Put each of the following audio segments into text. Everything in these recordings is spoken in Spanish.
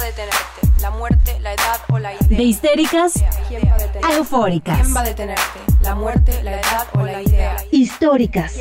a detenerte? ¿La muerte, la edad o la idea? De histéricas a eufóricas. ¿Quién va a detenerte? ¿La muerte, la edad o la idea? Históricas.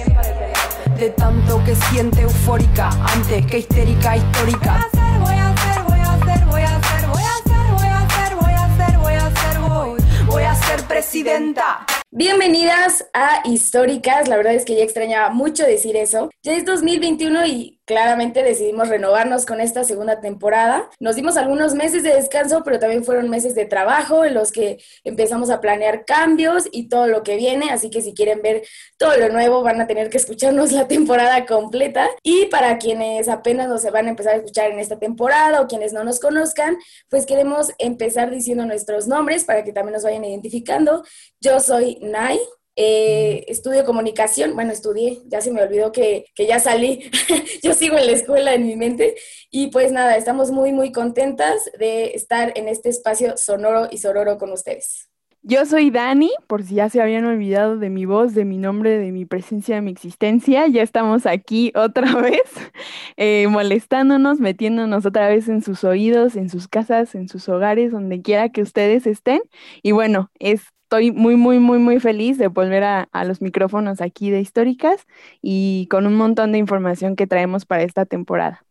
De tanto que siente eufórica antes que histérica histórica. Voy a hacer, voy a hacer, voy a hacer, voy a hacer, voy a hacer, voy a hacer, voy a hacer, voy, voy a ser presidenta. Bienvenidas a Históricas, la verdad es que ya extrañaba mucho decir eso. Ya es 2021 y claramente decidimos renovarnos con esta segunda temporada. Nos dimos algunos meses de descanso, pero también fueron meses de trabajo en los que empezamos a planear cambios y todo lo que viene, así que si quieren ver todo lo nuevo van a tener que escucharnos la temporada completa. Y para quienes apenas nos van a empezar a escuchar en esta temporada o quienes no nos conozcan, pues queremos empezar diciendo nuestros nombres para que también nos vayan identificando. Yo soy Nai, eh, estudio comunicación, bueno, estudié, ya se me olvidó que, que ya salí, yo sigo en la escuela en mi mente y pues nada, estamos muy, muy contentas de estar en este espacio sonoro y sororo con ustedes. Yo soy Dani, por si ya se habían olvidado de mi voz, de mi nombre, de mi presencia, de mi existencia, ya estamos aquí otra vez, eh, molestándonos, metiéndonos otra vez en sus oídos, en sus casas, en sus hogares, donde quiera que ustedes estén. Y bueno, es estoy muy, muy, muy, muy feliz de volver a, los micrófonos aquí de Históricas y con un montón de información que traemos para esta temporada.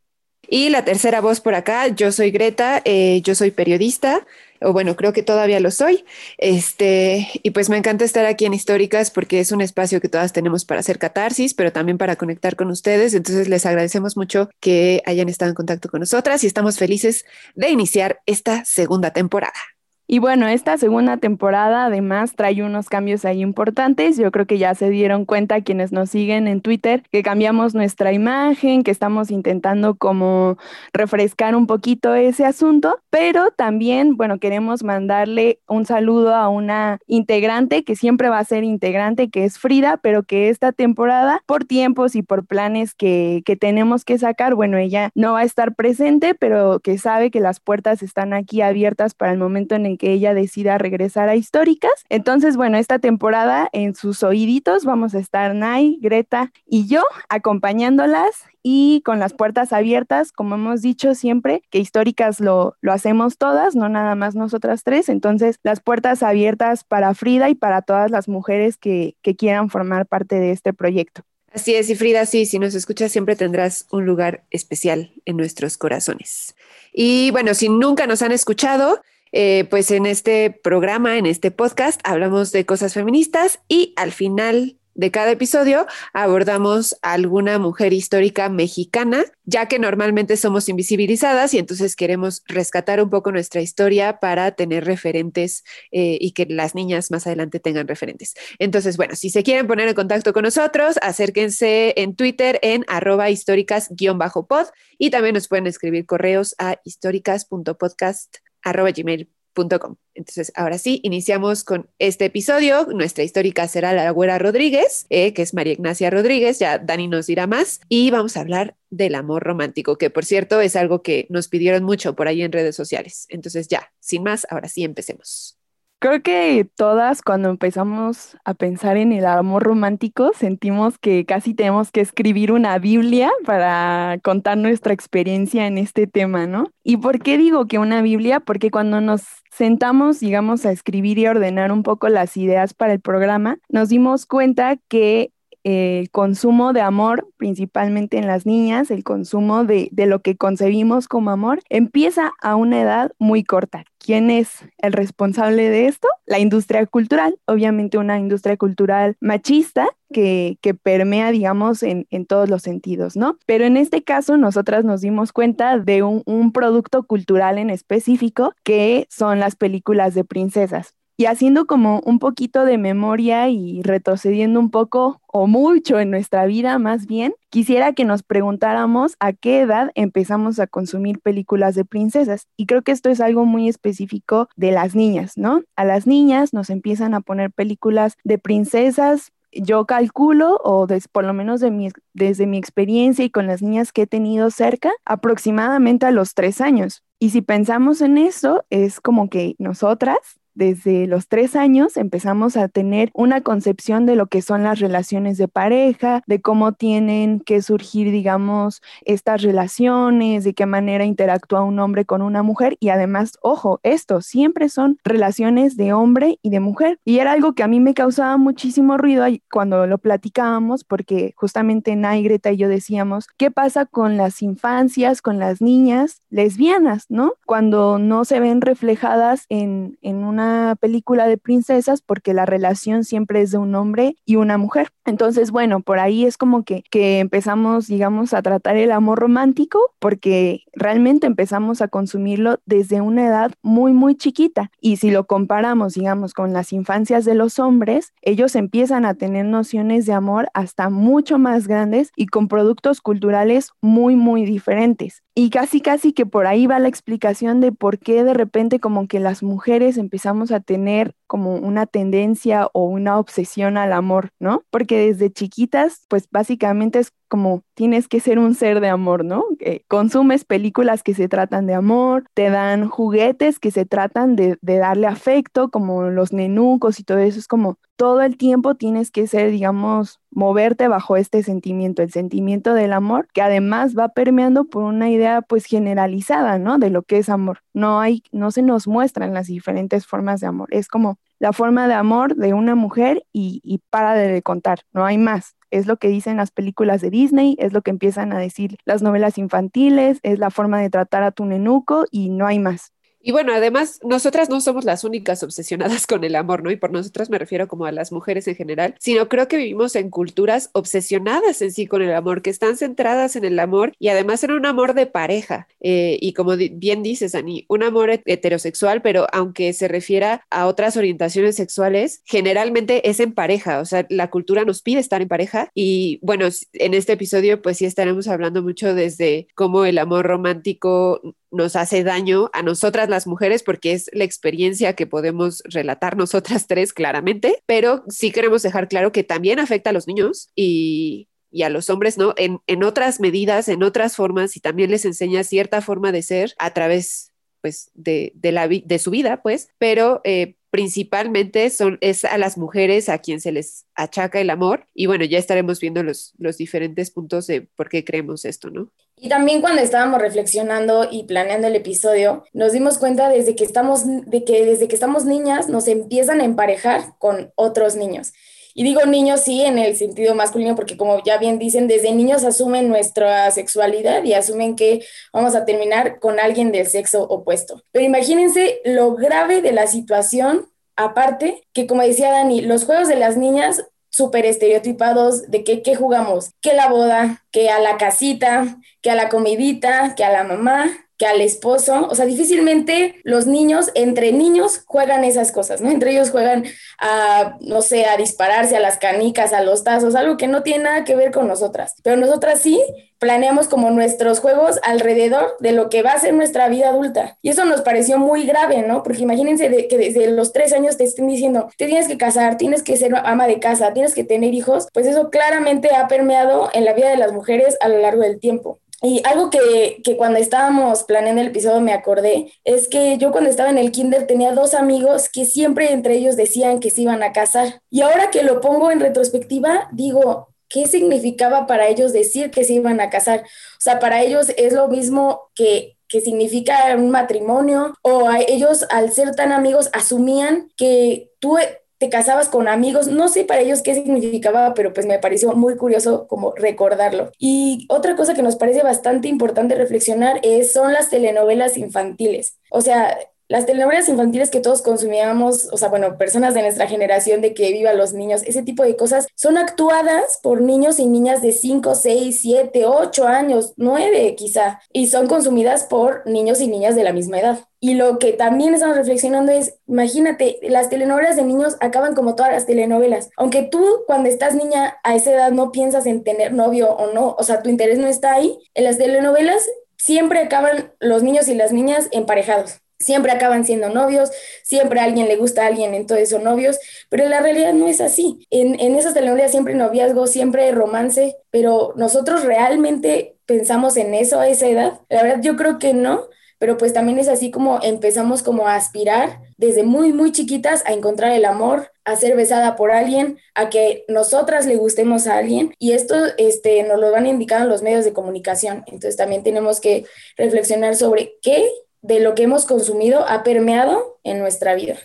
Y la tercera voz por acá, yo soy Greta, eh, yo soy periodista, o bueno, creo que todavía lo soy. Este, y pues me encanta estar aquí en Históricas porque es un espacio que todas tenemos para hacer catarsis, pero también para conectar con ustedes. Entonces les agradecemos mucho que hayan estado en contacto con nosotras y estamos felices de iniciar esta segunda temporada. Y bueno, esta segunda temporada además trae unos cambios ahí importantes. Yo creo que ya se dieron cuenta quienes nos siguen en Twitter que cambiamos nuestra imagen, que estamos intentando como refrescar un poquito ese asunto, pero también, bueno, queremos mandarle un saludo a una integrante que siempre va a ser integrante, que es Frida, pero que esta temporada, por tiempos y por planes que, que tenemos que sacar, bueno, ella no va a estar presente, pero que sabe que las puertas están aquí abiertas para el momento en el que ella decida regresar a Históricas. Entonces, bueno, esta temporada en sus oíditos vamos a estar Nay, Greta y yo acompañándolas y con las puertas abiertas, como hemos dicho siempre, que históricas lo, lo, hacemos todas, no nada más nosotras tres. Entonces, las puertas abiertas para Frida y para todas las mujeres que, que quieran formar parte de este proyecto. Así es, y Frida, sí, si nos escuchas siempre tendrás un lugar especial en nuestros corazones. Y bueno, si nunca nos han escuchado, eh, pues en este programa, en este podcast, hablamos de cosas feministas y al final de cada episodio abordamos alguna mujer histórica mexicana, ya que normalmente somos invisibilizadas y entonces queremos rescatar un poco nuestra historia para tener referentes eh, y que las niñas más adelante tengan referentes. Entonces, bueno, si se quieren poner en contacto con nosotros, acérquense en Twitter en arroba históricas-pod y también nos pueden escribir correos a históricas.podcast arroba gmail.com. Entonces, ahora sí, iniciamos con este episodio. Nuestra histórica será la güera Rodríguez, eh, que es María Ignacia Rodríguez, ya Dani nos dirá más, y vamos a hablar del amor romántico, que por cierto es algo que nos pidieron mucho por ahí en redes sociales. Entonces, ya, sin más, ahora sí empecemos. Creo que todas cuando empezamos a pensar en el amor romántico sentimos que casi tenemos que escribir una Biblia para contar nuestra experiencia en este tema, ¿no? ¿Y por qué digo que una Biblia? Porque cuando nos sentamos, digamos, a escribir y ordenar un poco las ideas para el programa, nos dimos cuenta que el consumo de amor, principalmente en las niñas, el consumo de, de, lo que concebimos como amor, empieza a una edad muy corta. ¿Quién es el responsable de esto? La industria cultural, obviamente una industria cultural machista que, permea, digamos, en, todos los sentidos, ¿no? Pero en este caso, nosotras nos dimos cuenta de un producto cultural en específico que son las películas de princesas. Y haciendo como un poquito de memoria y retrocediendo un poco o mucho en nuestra vida más bien, quisiera que nos preguntáramos a qué edad empezamos a consumir películas de princesas. Y creo que esto es algo muy específico de las niñas, ¿no? A las niñas nos empiezan a poner películas de princesas yo calculo, o por lo menos de mi, desde mi experiencia y con las niñas que he tenido cerca, aproximadamente a los tres años. Y si pensamos en eso, es como que nosotras desde los tres años empezamos a tener una concepción de lo que son las relaciones de pareja, de cómo tienen que surgir, digamos, estas relaciones, de qué manera interactúa un hombre con una mujer y además, ojo, esto siempre son relaciones de hombre y de mujer. Y era algo que a mí me causaba muchísimo ruido cuando lo platicábamos porque justamente Nay, Greta y yo decíamos, ¿qué pasa con las infancias, con las niñas lesbianas, ¿no? Cuando no se ven reflejadas en, en una película de princesas porque la relación siempre es de un hombre y una mujer. Entonces, bueno, por ahí es como que, que empezamos, digamos, a tratar el amor romántico porque realmente empezamos a consumirlo desde una edad muy, muy chiquita. Y si lo comparamos, digamos, con las infancias de los hombres, ellos empiezan a tener nociones de amor hasta mucho más grandes y con productos culturales muy, muy diferentes. Y casi, casi que por ahí va la explicación de por qué de repente como que las mujeres empezamos a tener como una tendencia o una obsesión al amor, ¿no? Porque desde chiquitas, pues básicamente es como tienes que ser un ser de amor, ¿no? consumes películas que se tratan de amor, te dan juguetes que se tratan de, de, darle afecto, como los nenucos y todo eso. Es como todo el tiempo tienes que ser, digamos, moverte bajo este sentimiento, el sentimiento del amor, que además va permeando por una idea pues generalizada, ¿no? De lo que es amor. No hay, no se nos muestran las diferentes formas de amor. Es como la forma de amor de una mujer y, para de contar, no hay más es lo que dicen las películas de Disney, es lo que empiezan a decir las novelas infantiles, es la forma de tratar a tu nenuco y no hay más. Y bueno, además, nosotras no somos las únicas obsesionadas con el amor, ¿no? Y por nosotras me refiero como a las mujeres en general, sino creo que vivimos en culturas obsesionadas en sí con el amor, que están centradas en el amor y además en un amor de pareja. Eh, y como bien dices, Ani, un amor heterosexual, pero aunque se refiera a otras orientaciones sexuales, generalmente es en pareja, o sea, la cultura nos pide estar en pareja. Y bueno, en este episodio, pues sí estaremos hablando mucho desde cómo el amor romántico nos hace daño a nosotras las mujeres porque es la experiencia que podemos relatar nosotras tres claramente, pero sí queremos dejar claro que también afecta a los niños y, a los hombres, ¿no? En, en, otras medidas, en otras formas y también les enseña cierta forma de ser a través pues de, de, la, de su vida, pues, pero eh, principalmente son, es a las mujeres a quien se les achaca el amor. Y bueno, ya estaremos viendo los, los diferentes puntos de por qué creemos esto, ¿no? Y también cuando estábamos reflexionando y planeando el episodio, nos dimos cuenta desde que estamos, de que desde que estamos niñas nos empiezan a emparejar con otros niños. Y digo niños sí en el sentido masculino porque como ya bien dicen, desde niños asumen nuestra sexualidad y asumen que vamos a terminar con alguien del sexo opuesto. Pero imagínense lo grave de la situación, aparte que como decía Dani, los juegos de las niñas súper estereotipados de que, qué jugamos, que la boda, que a la casita, que a la comidita, que a la mamá, que al esposo, o sea, difícilmente los niños, entre niños, juegan esas cosas, ¿no? Entre ellos juegan a, no sé, a dispararse a las canicas, a los tazos, algo que no tiene nada que ver con nosotras. Pero nosotras sí planeamos como nuestros juegos alrededor de lo que va a ser nuestra vida adulta. Y eso nos pareció muy grave, ¿no? Porque imagínense que desde los tres años te estén diciendo, te tienes que casar, tienes que ser ama de casa, tienes que tener hijos, pues eso claramente ha permeado en la vida de las mujeres a lo largo del tiempo. Y algo que, que, cuando estábamos planeando el episodio me acordé es que yo cuando estaba en el kinder tenía dos amigos que siempre entre ellos decían que se iban a casar. Y ahora que lo pongo en retrospectiva, digo, ¿qué significaba para ellos decir que se iban a casar? O sea, para ellos es lo mismo que que significa un matrimonio o ellos al ser tan amigos asumían que tú te casabas con amigos, no sé para ellos qué significaba, pero pues me pareció muy curioso como recordarlo. Y otra cosa que nos parece bastante importante reflexionar es, son las telenovelas infantiles. O sea, las telenovelas infantiles que todos consumíamos, o sea, bueno, personas de nuestra generación de que viva los niños, ese tipo de cosas, son actuadas por niños y niñas de 5, 6, 7, 8 años, 9 quizá, y son consumidas por niños y niñas de la misma edad. Y lo que también estamos reflexionando es, imagínate, las telenovelas de niños acaban como todas las telenovelas. Aunque tú cuando estás niña a esa edad no piensas en tener novio o no, o sea, tu interés no está ahí, en las telenovelas siempre acaban los niños y las niñas emparejados siempre acaban siendo novios, siempre a alguien le gusta a alguien, entonces son novios, pero la realidad no es así. En, en esas telenovelas siempre noviazgo, siempre romance, pero nosotros realmente pensamos en eso a esa edad. La verdad yo creo que no, pero pues también es así como empezamos como a aspirar desde muy, muy chiquitas a encontrar el amor, a ser besada por alguien, a que nosotras le gustemos a alguien y esto este, nos lo van indicando los medios de comunicación. Entonces también tenemos que reflexionar sobre qué de lo que hemos consumido ha permeado en nuestra vida.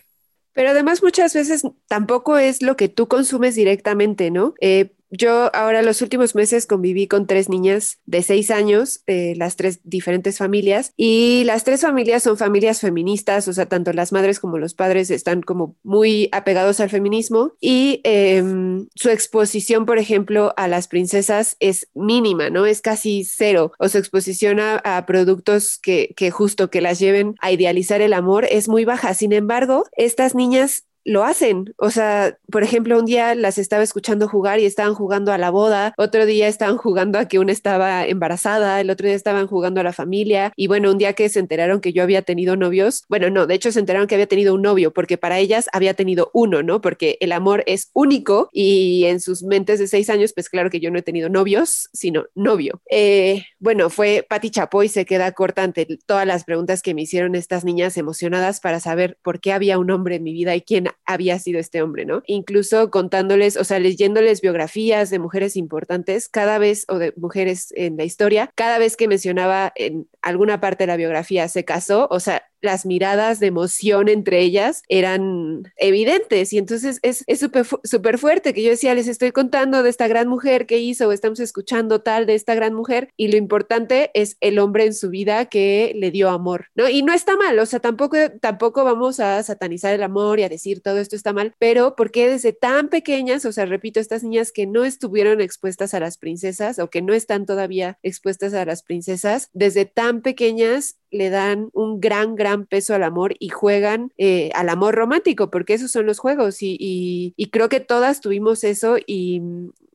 Pero además muchas veces tampoco es lo que tú consumes directamente, ¿no? Eh, yo ahora los últimos meses conviví con tres niñas de seis años, de las tres diferentes familias, y las tres familias son familias feministas, o sea, tanto las madres como los padres están como muy apegados al feminismo y em, su exposición, por ejemplo, a las princesas es mínima, ¿no? Es casi cero, o su exposición a, a productos que, que justo que las lleven a idealizar el amor es muy baja. Sin embargo, estas niñas lo hacen. O sea, por ejemplo, un día las estaba escuchando jugar y estaban jugando a la boda, otro día estaban jugando a que una estaba embarazada, el otro día estaban jugando a la familia y bueno, un día que se enteraron que yo había tenido novios, bueno, no, de hecho se enteraron que había tenido un novio porque para ellas había tenido uno, ¿no? Porque el amor es único y en sus mentes de seis años, pues claro que yo no he tenido novios, sino novio. Eh, bueno, fue Patti Chapoy, se queda corta ante todas las preguntas que me hicieron estas niñas emocionadas para saber por qué había un hombre en mi vida y quién había sido este hombre, ¿no? Incluso contándoles, o sea, leyéndoles biografías de mujeres importantes, cada vez, o de mujeres en la historia, cada vez que mencionaba en alguna parte de la biografía se casó, o sea, las miradas de emoción entre ellas eran evidentes y entonces es súper super fuerte que yo decía, les estoy contando de esta gran mujer que hizo estamos escuchando tal de esta gran mujer y lo importante es el hombre en su vida que le dio amor, ¿no? Y no está mal, o sea, tampoco, tampoco vamos a satanizar el amor y a decir todo esto está mal, pero porque desde tan pequeñas, o sea, repito, estas niñas que no estuvieron expuestas a las princesas o que no están todavía expuestas a las princesas, desde tan pequeñas le dan un gran, gran peso al amor y juegan eh, al amor romántico, porque esos son los juegos y, y, creo que todas tuvimos eso y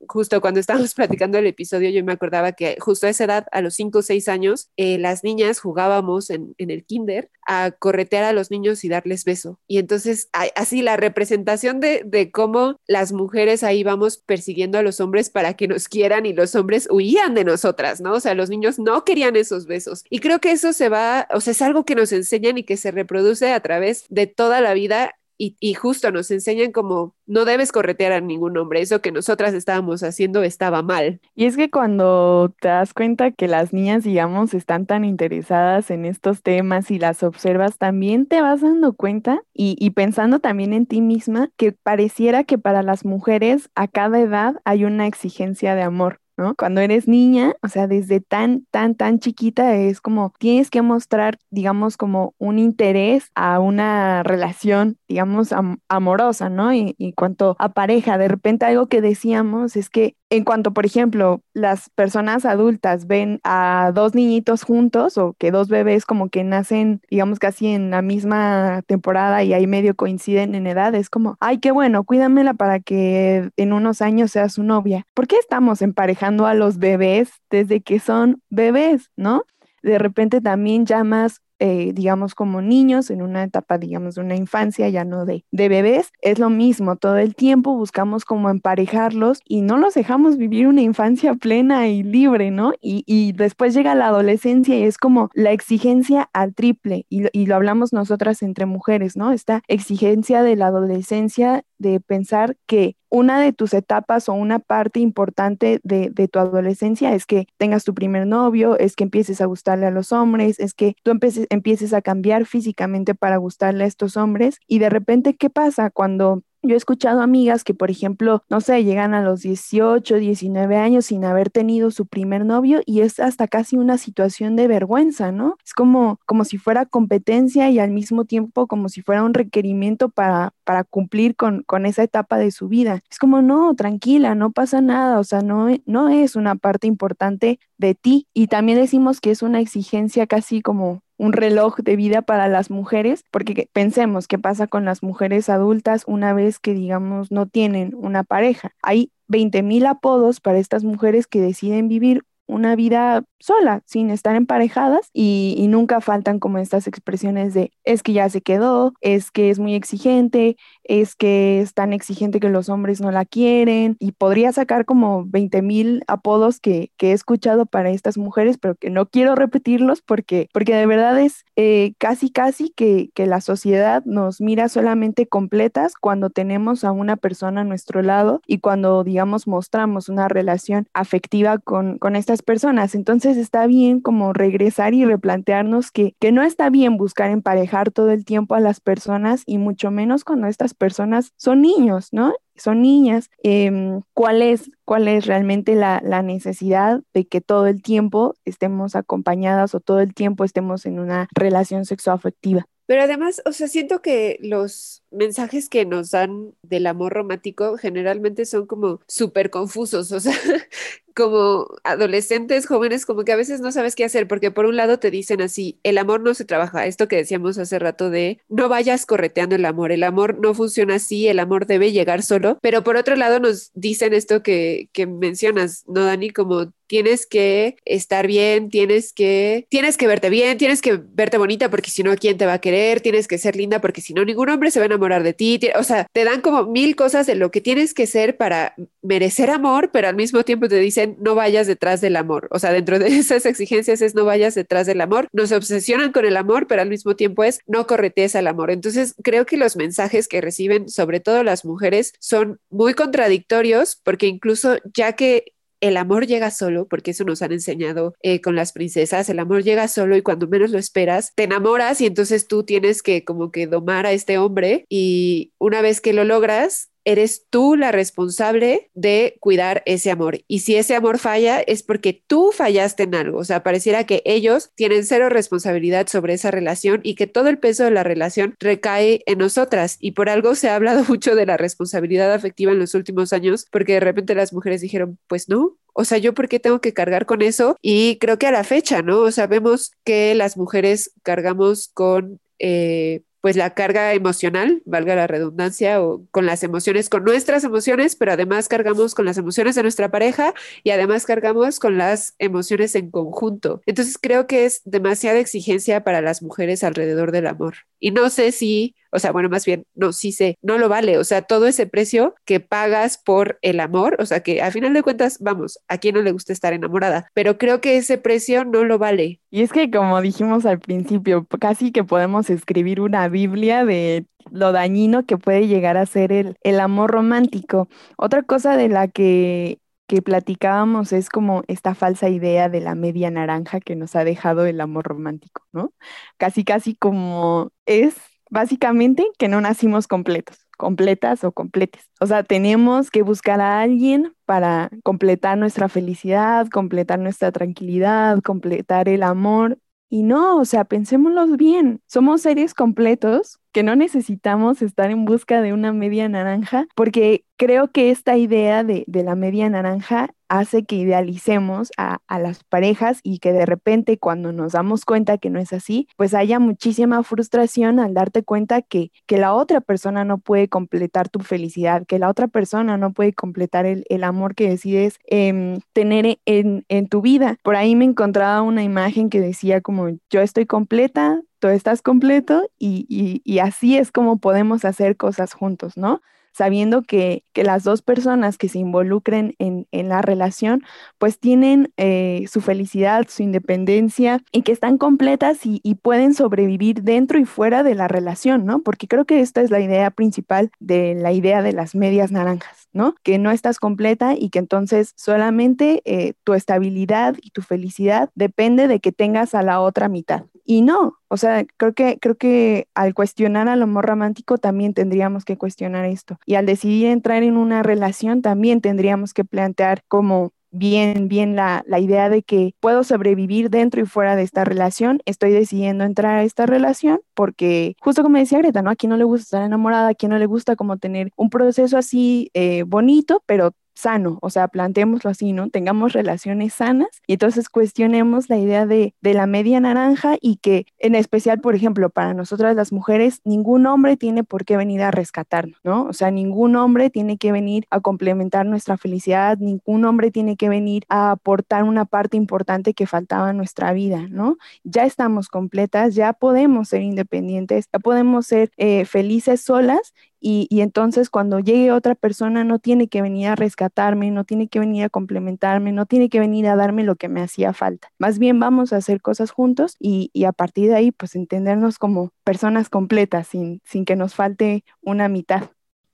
justo cuando estábamos platicando el episodio, yo me acordaba que justo a esa edad, a los 5 o 6 años, eh, las niñas jugábamos en, en, el kinder a corretear a los niños y darles beso. Y entonces, así la representación de, de cómo las mujeres ahí vamos persiguiendo a los hombres para que nos quieran y los hombres huían de nosotras, ¿no? O sea, los niños no querían esos besos. Y creo que eso se va, o sea, es algo que nos enseñan y que se reproduce a través de toda la vida y, justo nos enseñan como no debes corretear a ningún hombre, eso que nosotras estábamos haciendo estaba mal. Y es que cuando te das cuenta que las niñas, digamos, están tan interesadas en estos temas y las observas, también te vas dando cuenta y, y pensando también en ti misma que pareciera que para las mujeres a cada edad hay una exigencia de amor. ¿No? Cuando eres niña, o sea, desde tan, tan, tan chiquita es como tienes que mostrar, digamos, como un interés a una relación, digamos, amorosa, ¿no? Y, y cuanto a pareja, de repente algo que decíamos es que en cuanto, por ejemplo, las personas adultas ven a dos niñitos juntos o que dos bebés como que nacen, digamos, casi en la misma temporada y ahí medio coinciden en edad, es como, ay, qué bueno, cuídamela para que en unos años sea su novia. ¿Por qué estamos emparejando a los bebés desde que son bebés, no? De repente también llamas eh, digamos, como niños en una etapa, digamos, de una infancia, ya no de, de bebés, es lo mismo, todo el tiempo buscamos como emparejarlos y no los dejamos vivir una infancia plena y libre, ¿no? Y, y después llega la adolescencia y es como la exigencia al triple, y, y lo hablamos nosotras entre mujeres, ¿no? Esta exigencia de la adolescencia de pensar que una de tus etapas o una parte importante de, tu adolescencia es que tengas tu primer novio, es que empieces a gustarle a los hombres, es que tú empieces, empieces a cambiar físicamente para gustarle a estos hombres y de repente, ¿qué pasa cuando yo he escuchado amigas que, por ejemplo, no sé, llegan a los 18, 19 años sin haber tenido su primer novio y es hasta casi una situación de vergüenza, ¿no? Es como, como si fuera competencia y al mismo tiempo como si fuera un requerimiento para, para cumplir con, con esa etapa de su vida. Es como, no, tranquila, no pasa nada, o sea, no, no es una parte importante de ti. Y también decimos que es una exigencia casi como un reloj de vida para las mujeres, porque pensemos qué pasa con las mujeres adultas una vez que, digamos, no tienen una pareja. Hay 20 mil apodos para estas mujeres que deciden vivir una vida sola, sin estar emparejadas y, y nunca faltan como estas expresiones de es que ya se quedó, es que es muy exigente, es que es tan exigente que los hombres no la quieren y podría sacar como 20 mil apodos que, que, he escuchado para estas mujeres, pero que no quiero repetirlos porque, porque de verdad es eh, casi, casi que, que la sociedad nos mira solamente completas cuando tenemos a una persona a nuestro lado y cuando, digamos, mostramos una relación afectiva con, con estas personas. Entonces está bien como regresar y replantearnos que, que no está bien buscar emparejar todo el tiempo a las personas y mucho menos cuando estas personas son niños, ¿no? Son niñas. Em, ¿cuál, es, ¿Cuál es realmente la, la necesidad de que todo el tiempo estemos acompañadas o todo el tiempo estemos en una relación sexoafectiva? Pero además, o sea, siento que los mensajes que nos dan del amor romántico generalmente son como súper confusos, o sea, como adolescentes, jóvenes, como que a veces no sabes qué hacer, porque por un lado te dicen así, el amor no se trabaja, esto que decíamos hace rato de no vayas correteando el amor, el amor no funciona así, el amor debe llegar solo, pero por otro lado nos dicen esto que, que mencionas, ¿no, Dani? Como tienes que estar bien, tienes que, tienes que verte bien, tienes que verte bonita porque si no, ¿quién te va a querer? Tienes que ser linda porque si no, ningún hombre se va a enamorar de ti. O sea, te dan como mil cosas de lo que tienes que ser para merecer amor, pero al mismo tiempo te dicen no vayas detrás del amor. O sea, dentro de esas exigencias es no vayas detrás del amor. Nos obsesionan con el amor, pero al mismo tiempo es no corretees al amor. Entonces, creo que los mensajes que reciben, sobre todo las mujeres, son muy contradictorios porque incluso ya que el amor llega solo, porque eso nos han enseñado eh, con las princesas, el amor llega solo y cuando menos lo esperas, te enamoras y entonces tú tienes que como que domar a este hombre y una vez que lo logras, eres tú la responsable de cuidar ese amor. Y si ese amor falla, es porque tú fallaste en algo. O sea, pareciera que ellos tienen cero responsabilidad sobre esa relación y que todo el peso de la relación recae en nosotras. Y por algo se ha hablado mucho de la responsabilidad afectiva en los últimos años, porque de repente las mujeres dijeron, pues no, o sea, yo por qué tengo que cargar con eso? Y creo que a la fecha, ¿no? O sea, vemos que las mujeres cargamos con eh, pues la carga emocional, valga la redundancia, o con las emociones, con nuestras emociones, pero además cargamos con las emociones de nuestra pareja y además cargamos con las emociones en conjunto. Entonces creo que es demasiada exigencia para las mujeres alrededor del amor. Y no sé si o sea, bueno, más bien, no, sí sé, no lo vale. O sea, todo ese precio que pagas por el amor, o sea, que a final de cuentas, vamos, a quien no le gusta estar enamorada, pero creo que ese precio no lo vale. Y es que, como dijimos al principio, casi que podemos escribir una Biblia de lo dañino que puede llegar a ser el, el amor romántico. Otra cosa de la que que platicábamos es como esta falsa idea de la media naranja que nos ha dejado el amor romántico, ¿no? Casi, casi como es básicamente que no nacimos completos, completas o completes. O sea, tenemos que buscar a alguien para completar nuestra felicidad, completar nuestra tranquilidad, completar el amor. Y no, o sea, pensémoslo bien, somos seres completos que no necesitamos estar en busca de una media naranja, porque creo que esta idea de, de la media naranja hace que idealicemos a, a, las parejas y que de repente cuando nos damos cuenta que no es así, pues haya muchísima frustración al darte cuenta que, que la otra persona no puede completar tu felicidad, que la otra persona no puede completar el, el amor que decides eh, tener en, en tu vida. Por ahí me encontraba una imagen que decía como yo estoy completa, tú estás completo y, así es como podemos hacer cosas juntos, ¿no? Sabiendo que, las dos personas que se involucren en, la relación, pues tienen eh, su felicidad, su independencia y que están completas y, y, pueden sobrevivir dentro y fuera de la relación, ¿no? Porque creo que esta es la idea principal de la idea de las medias naranjas, ¿no? Que no estás completa y que entonces solamente eh, tu estabilidad y tu felicidad depende de que tengas a la otra mitad. Y no, o sea, creo que, creo que al cuestionar al amor romántico también tendríamos que cuestionar esto. Y al decidir entrar en una relación también tendríamos que plantear como bien, bien la, la, idea de que puedo sobrevivir dentro y fuera de esta relación. Estoy decidiendo entrar a esta relación porque, justo como decía Greta, ¿no? A quien no le gusta estar enamorada, a quien no le gusta como tener un proceso así eh, bonito, pero sano, o sea, planteémoslo así, ¿no? Tengamos relaciones sanas y entonces cuestionemos la idea de, de la media naranja y que en especial, por ejemplo, para nosotras las mujeres, ningún hombre tiene por qué venir a rescatarnos, ¿no? O sea, ningún hombre tiene que venir a complementar nuestra felicidad, ningún hombre tiene que venir a aportar una parte importante que faltaba en nuestra vida, ¿no? Ya estamos completas, ya podemos ser independientes, ya podemos ser eh, felices solas y, entonces cuando llegue otra persona no tiene que venir a rescatarme, no tiene que venir a complementarme, no tiene que venir a darme lo que me hacía falta. Más bien vamos a hacer cosas juntos y, a partir de ahí pues entendernos como personas completas sin, sin que nos falte una mitad.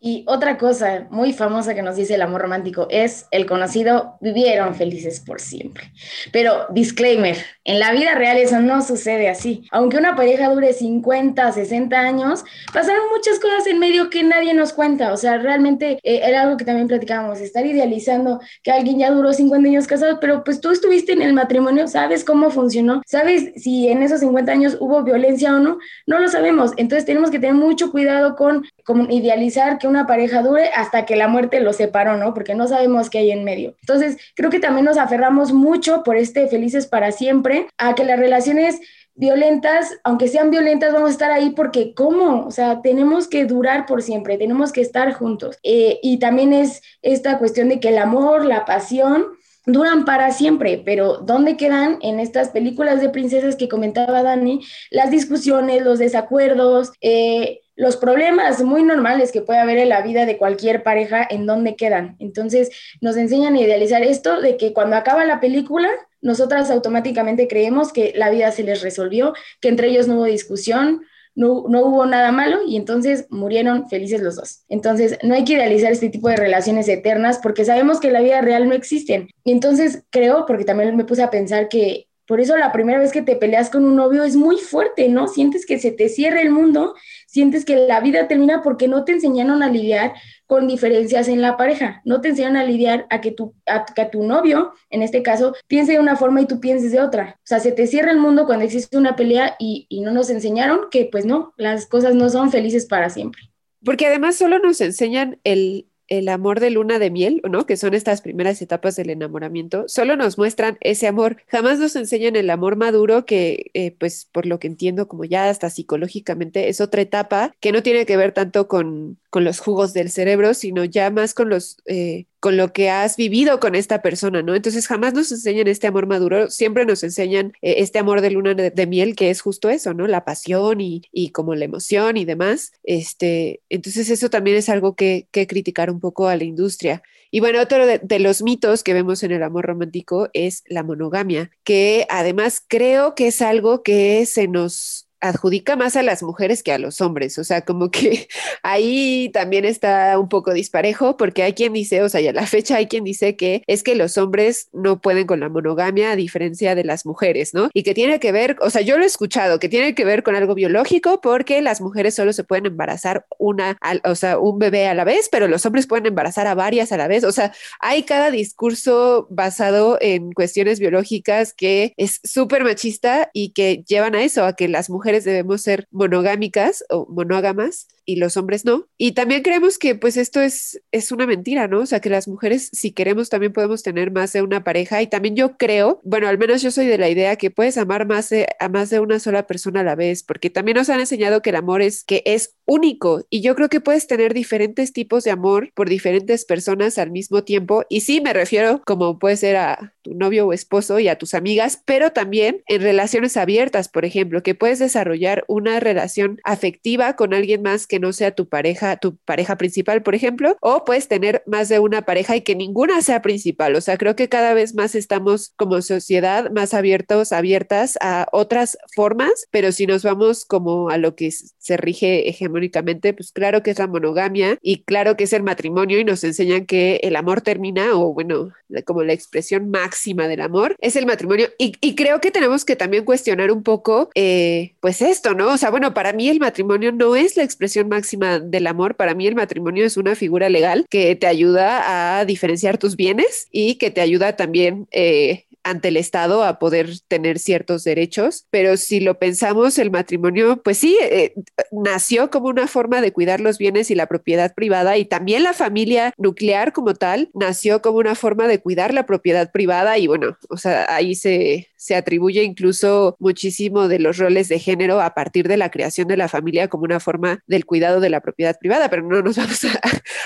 Y otra cosa muy famosa que nos dice el amor romántico es el conocido vivieron felices por siempre. Pero disclaimer, en la vida real eso no sucede así. Aunque una pareja dure 50, 60 años, pasaron muchas cosas en medio que nadie nos cuenta. O sea, realmente eh, era algo que también platicábamos, estar idealizando que alguien ya duró 50 años casado, pero pues tú estuviste en el matrimonio, sabes cómo funcionó, sabes si en esos 50 años hubo violencia o no, no lo sabemos. Entonces tenemos que tener mucho cuidado con, con idealizar que una pareja dure hasta que la muerte los separó, ¿no? Porque no sabemos qué hay en medio. Entonces, creo que también nos aferramos mucho por este felices para siempre a que las relaciones violentas, aunque sean violentas, vamos a estar ahí porque ¿cómo? O sea, tenemos que durar por siempre, tenemos que estar juntos. Eh, y también es esta cuestión de que el amor, la pasión, duran para siempre, pero ¿dónde quedan en estas películas de princesas que comentaba Dani? Las discusiones, los desacuerdos, eh, los problemas muy normales que puede haber en la vida de cualquier pareja, ¿en dónde quedan? Entonces nos enseñan a idealizar esto de que cuando acaba la película, nosotras automáticamente creemos que la vida se les resolvió, que entre ellos no hubo discusión, no, no, hubo nada malo y entonces murieron felices los dos. Entonces, no hay que idealizar este tipo de relaciones eternas porque sabemos que la vida real no existen. Y entonces creo, porque también me puse a pensar que por eso la primera vez que te peleas con un novio es muy fuerte, ¿no? Sientes que se te cierra el mundo, sientes que la vida termina porque no te enseñaron a lidiar con diferencias en la pareja, no te enseñaron a lidiar a que tu, a, que tu novio, en este caso, piense de una forma y tú pienses de otra. O sea, se te cierra el mundo cuando existe una pelea y, y no nos enseñaron que pues no, las cosas no son felices para siempre. Porque además solo nos enseñan el, el amor de luna de miel, ¿no? Que son estas primeras etapas del enamoramiento, solo nos muestran ese amor. Jamás nos enseñan el amor maduro, que, eh, pues, por lo que entiendo, como ya hasta psicológicamente, es otra etapa que no tiene que ver tanto con, con los jugos del cerebro, sino ya más con los eh, con lo que has vivido con esta persona, ¿no? Entonces jamás nos enseñan este amor maduro, siempre nos enseñan eh, este amor de luna de, miel, que es justo eso, ¿no? La pasión y, y, como la emoción y demás. Este, entonces eso también es algo que, que criticar un poco a la industria. Y bueno, otro de, de, los mitos que vemos en el amor romántico es la monogamia, que además creo que es algo que se nos adjudica más a las mujeres que a los hombres, o sea, como que ahí también está un poco disparejo, porque hay quien dice, o sea, y a la fecha hay quien dice que es que los hombres no pueden con la monogamia a diferencia de las mujeres, ¿no? Y que tiene que ver, o sea, yo lo he escuchado, que tiene que ver con algo biológico, porque las mujeres solo se pueden embarazar una, o sea, un bebé a la vez, pero los hombres pueden embarazar a varias a la vez, o sea, hay cada discurso basado en cuestiones biológicas que es súper machista y que llevan a eso, a que las mujeres debemos ser monogámicas o monógamas y los hombres no. Y también creemos que pues esto es, es una mentira, ¿no? O sea, que las mujeres si queremos también podemos tener más de una pareja y también yo creo, bueno, al menos yo soy de la idea que puedes amar más a más de una sola persona a la vez, porque también nos han enseñado que el amor es que es único y yo creo que puedes tener diferentes tipos de amor por diferentes personas al mismo tiempo y sí me refiero como puede ser a tu novio o esposo y a tus amigas, pero también en relaciones abiertas, por ejemplo, que puedes desarrollar una relación afectiva con alguien más que que no sea tu pareja, tu pareja principal, por ejemplo, o puedes tener más de una pareja y que ninguna sea principal. O sea, creo que cada vez más estamos como sociedad más abiertos, abiertas a otras formas, pero si nos vamos como a lo que se rige hegemónicamente, pues claro que es la monogamia y claro que es el matrimonio y nos enseñan que el amor termina o bueno, como la expresión máxima del amor es el matrimonio y, creo que tenemos que también cuestionar un poco eh, pues esto, ¿no? O sea, bueno, para mí el matrimonio no es la expresión máxima del amor, para mí el matrimonio es una figura legal que te ayuda a diferenciar tus bienes y que te ayuda también eh, ante el Estado a poder tener ciertos derechos, pero si lo pensamos, el matrimonio, pues sí, eh, nació como una forma de cuidar los bienes y la propiedad privada y también la familia nuclear como tal nació como una forma de cuidar la propiedad privada y bueno, o sea, ahí se, se atribuye incluso muchísimo de los roles de género a partir de la creación de la familia como una forma del cuidado de la propiedad privada, pero no nos vamos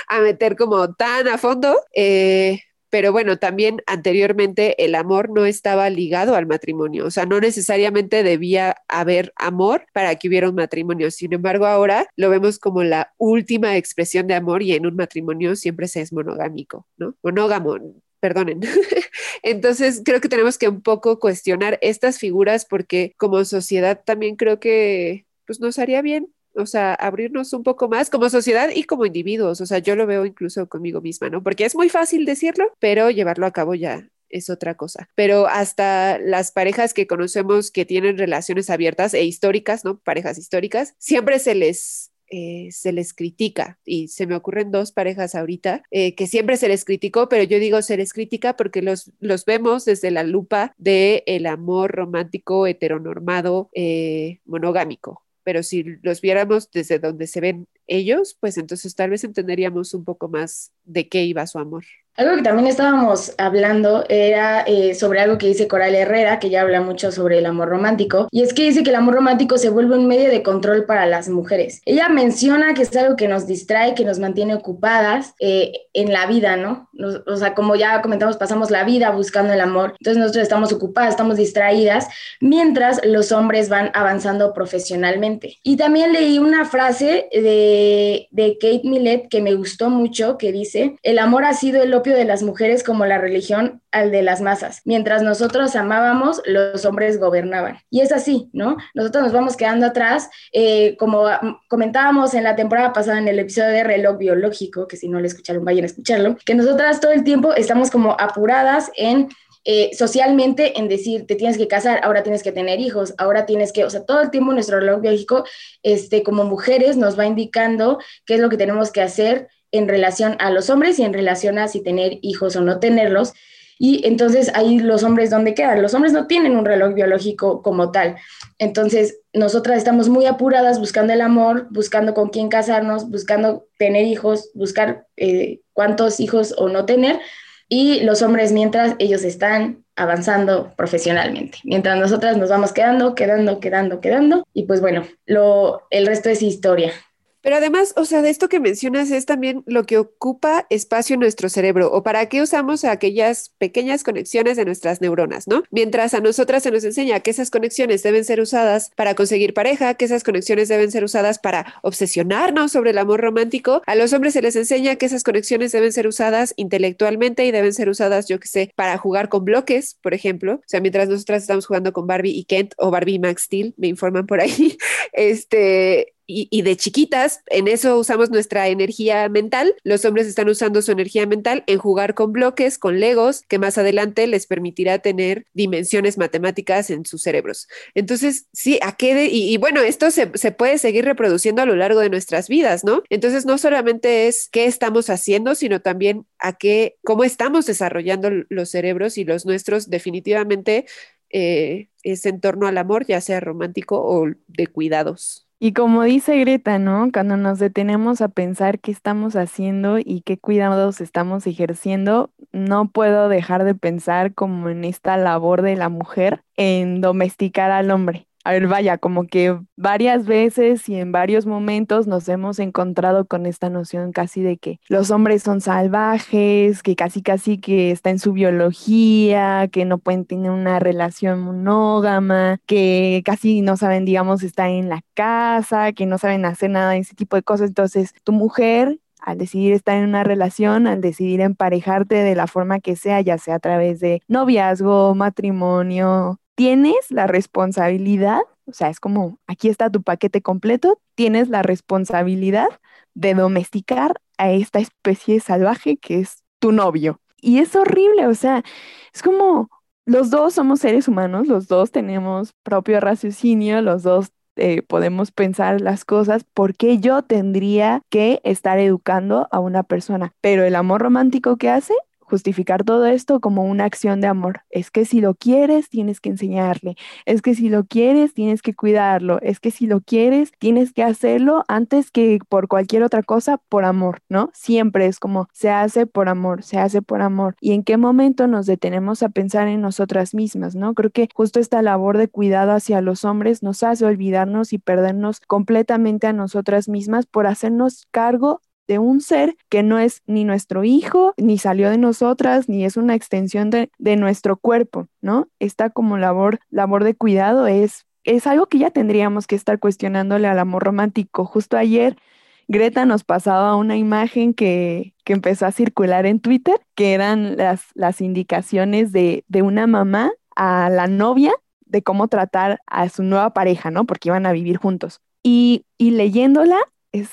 a, meter como tan a fondo. Eh, pero bueno, también anteriormente el amor no estaba ligado al matrimonio, o sea, no necesariamente debía haber amor para que hubiera un matrimonio. Sin embargo, ahora lo vemos como la última expresión de amor y en un matrimonio siempre se es monogámico, ¿no? Monógamo, perdonen. Entonces, creo que tenemos que un poco cuestionar estas figuras porque como sociedad también creo que pues nos haría bien o sea, abrirnos un poco más como sociedad y como individuos. O sea, yo lo veo incluso conmigo misma, ¿no? Porque es muy fácil decirlo, pero llevarlo a cabo ya es otra cosa. Pero hasta las parejas que conocemos que tienen relaciones abiertas e históricas, ¿no? Parejas históricas, siempre se les eh, se les critica y se me ocurren dos parejas ahorita eh, que siempre se les criticó, pero yo digo se les critica porque los, los vemos desde la lupa del el amor romántico heteronormado eh, monogámico pero si los viéramos desde donde se ven ellos, pues entonces tal vez entenderíamos un poco más de qué iba su amor. Algo que también estábamos hablando era eh, sobre algo que dice Coral Herrera, que ya habla mucho sobre el amor romántico, y es que dice que el amor romántico se vuelve un medio de control para las mujeres. Ella menciona que es algo que nos distrae, que nos mantiene ocupadas eh, en la vida, ¿no? o sea, como ya comentamos, pasamos la vida buscando el amor, entonces nosotros estamos ocupadas, estamos distraídas, mientras los hombres van avanzando profesionalmente. Y también leí una frase de, de Kate Millett que me gustó mucho, que dice, el amor ha sido el de las mujeres como la religión al de las masas. Mientras nosotros amábamos, los hombres gobernaban. Y es así, ¿no? Nosotros nos vamos quedando atrás, eh, como comentábamos en la temporada pasada en el episodio de reloj biológico, que si no lo escucharon, vayan a escucharlo, que nosotras todo el tiempo estamos como apuradas en eh, socialmente en decir, te tienes que casar, ahora tienes que tener hijos, ahora tienes que, o sea, todo el tiempo nuestro reloj biológico, este, como mujeres, nos va indicando qué es lo que tenemos que hacer en relación a los hombres y en relación a si tener hijos o no tenerlos. Y entonces ahí los hombres, ¿dónde quedan? Los hombres no tienen un reloj biológico como tal. Entonces, nosotras estamos muy apuradas buscando el amor, buscando con quién casarnos, buscando tener hijos, buscar eh, cuántos hijos o no tener. Y los hombres, mientras ellos están avanzando profesionalmente, mientras nosotras nos vamos quedando, quedando, quedando, quedando. Y pues bueno, lo, el resto es historia. Pero además, o sea, de esto que mencionas es también lo que ocupa espacio en nuestro cerebro o para qué usamos aquellas pequeñas conexiones de nuestras neuronas, ¿no? Mientras a nosotras se nos enseña que esas conexiones deben ser usadas para conseguir pareja, que esas conexiones deben ser usadas para obsesionarnos sobre el amor romántico, a los hombres se les enseña que esas conexiones deben ser usadas intelectualmente y deben ser usadas, yo que sé, para jugar con bloques, por ejemplo. O sea, mientras nosotras estamos jugando con Barbie y Kent o Barbie y Max Steel, me informan por ahí, este, y, de chiquitas, en eso usamos nuestra energía mental. Los hombres están usando su energía mental en jugar con bloques, con legos, que más adelante les permitirá tener dimensiones matemáticas en sus cerebros. Entonces, sí, ¿a qué? y, bueno, esto se, se, puede seguir reproduciendo a lo largo de nuestras vidas, ¿no? Entonces, no solamente es qué estamos haciendo, sino también a qué, cómo estamos desarrollando los cerebros y los nuestros definitivamente eh, es en torno al amor, ya sea romántico o de cuidados. Y como dice Greta, ¿no? Cuando nos detenemos a pensar qué estamos haciendo y qué cuidados estamos ejerciendo, no puedo dejar de pensar como en esta labor de la mujer en domesticar al hombre. A ver, vaya, como que varias veces y en varios momentos nos hemos encontrado con esta noción casi de que los hombres son salvajes, que casi casi que está en su biología, que no pueden tener una relación monógama, que casi no saben, digamos, estar en la casa, que no saben hacer nada ese tipo de cosas. Entonces, tu mujer al decidir estar en una relación, al decidir emparejarte de la forma que sea, ya sea a través de noviazgo, matrimonio, tienes la responsabilidad, o sea, es como, aquí está tu paquete completo, tienes la responsabilidad de domesticar a esta especie salvaje que es tu novio. Y es horrible, o sea, es como, los dos somos seres humanos, los dos tenemos propio raciocinio, los dos eh, podemos pensar las cosas, ¿por qué yo tendría que estar educando a una persona? Pero el amor romántico que hace justificar todo esto como una acción de amor. Es que si lo quieres, tienes que enseñarle. Es que si lo quieres, tienes que cuidarlo. Es que si lo quieres, tienes que hacerlo antes que por cualquier otra cosa, por amor, ¿no? Siempre es como se hace por amor, se hace por amor. ¿Y en qué momento nos detenemos a pensar en nosotras mismas, ¿no? Creo que justo esta labor de cuidado hacia los hombres nos hace olvidarnos y perdernos completamente a nosotras mismas por hacernos cargo de un ser que no es ni nuestro hijo, ni salió de nosotras, ni es una extensión de, nuestro cuerpo, ¿no? Esta como labor, labor de cuidado es, es algo que ya tendríamos que estar cuestionándole al amor romántico. Justo ayer Greta nos pasaba una imagen que, que empezó a circular en Twitter, que eran las, las indicaciones de, de una mamá a la novia de cómo tratar a su nueva pareja, ¿no? Porque iban a vivir juntos. Y, y leyéndola, es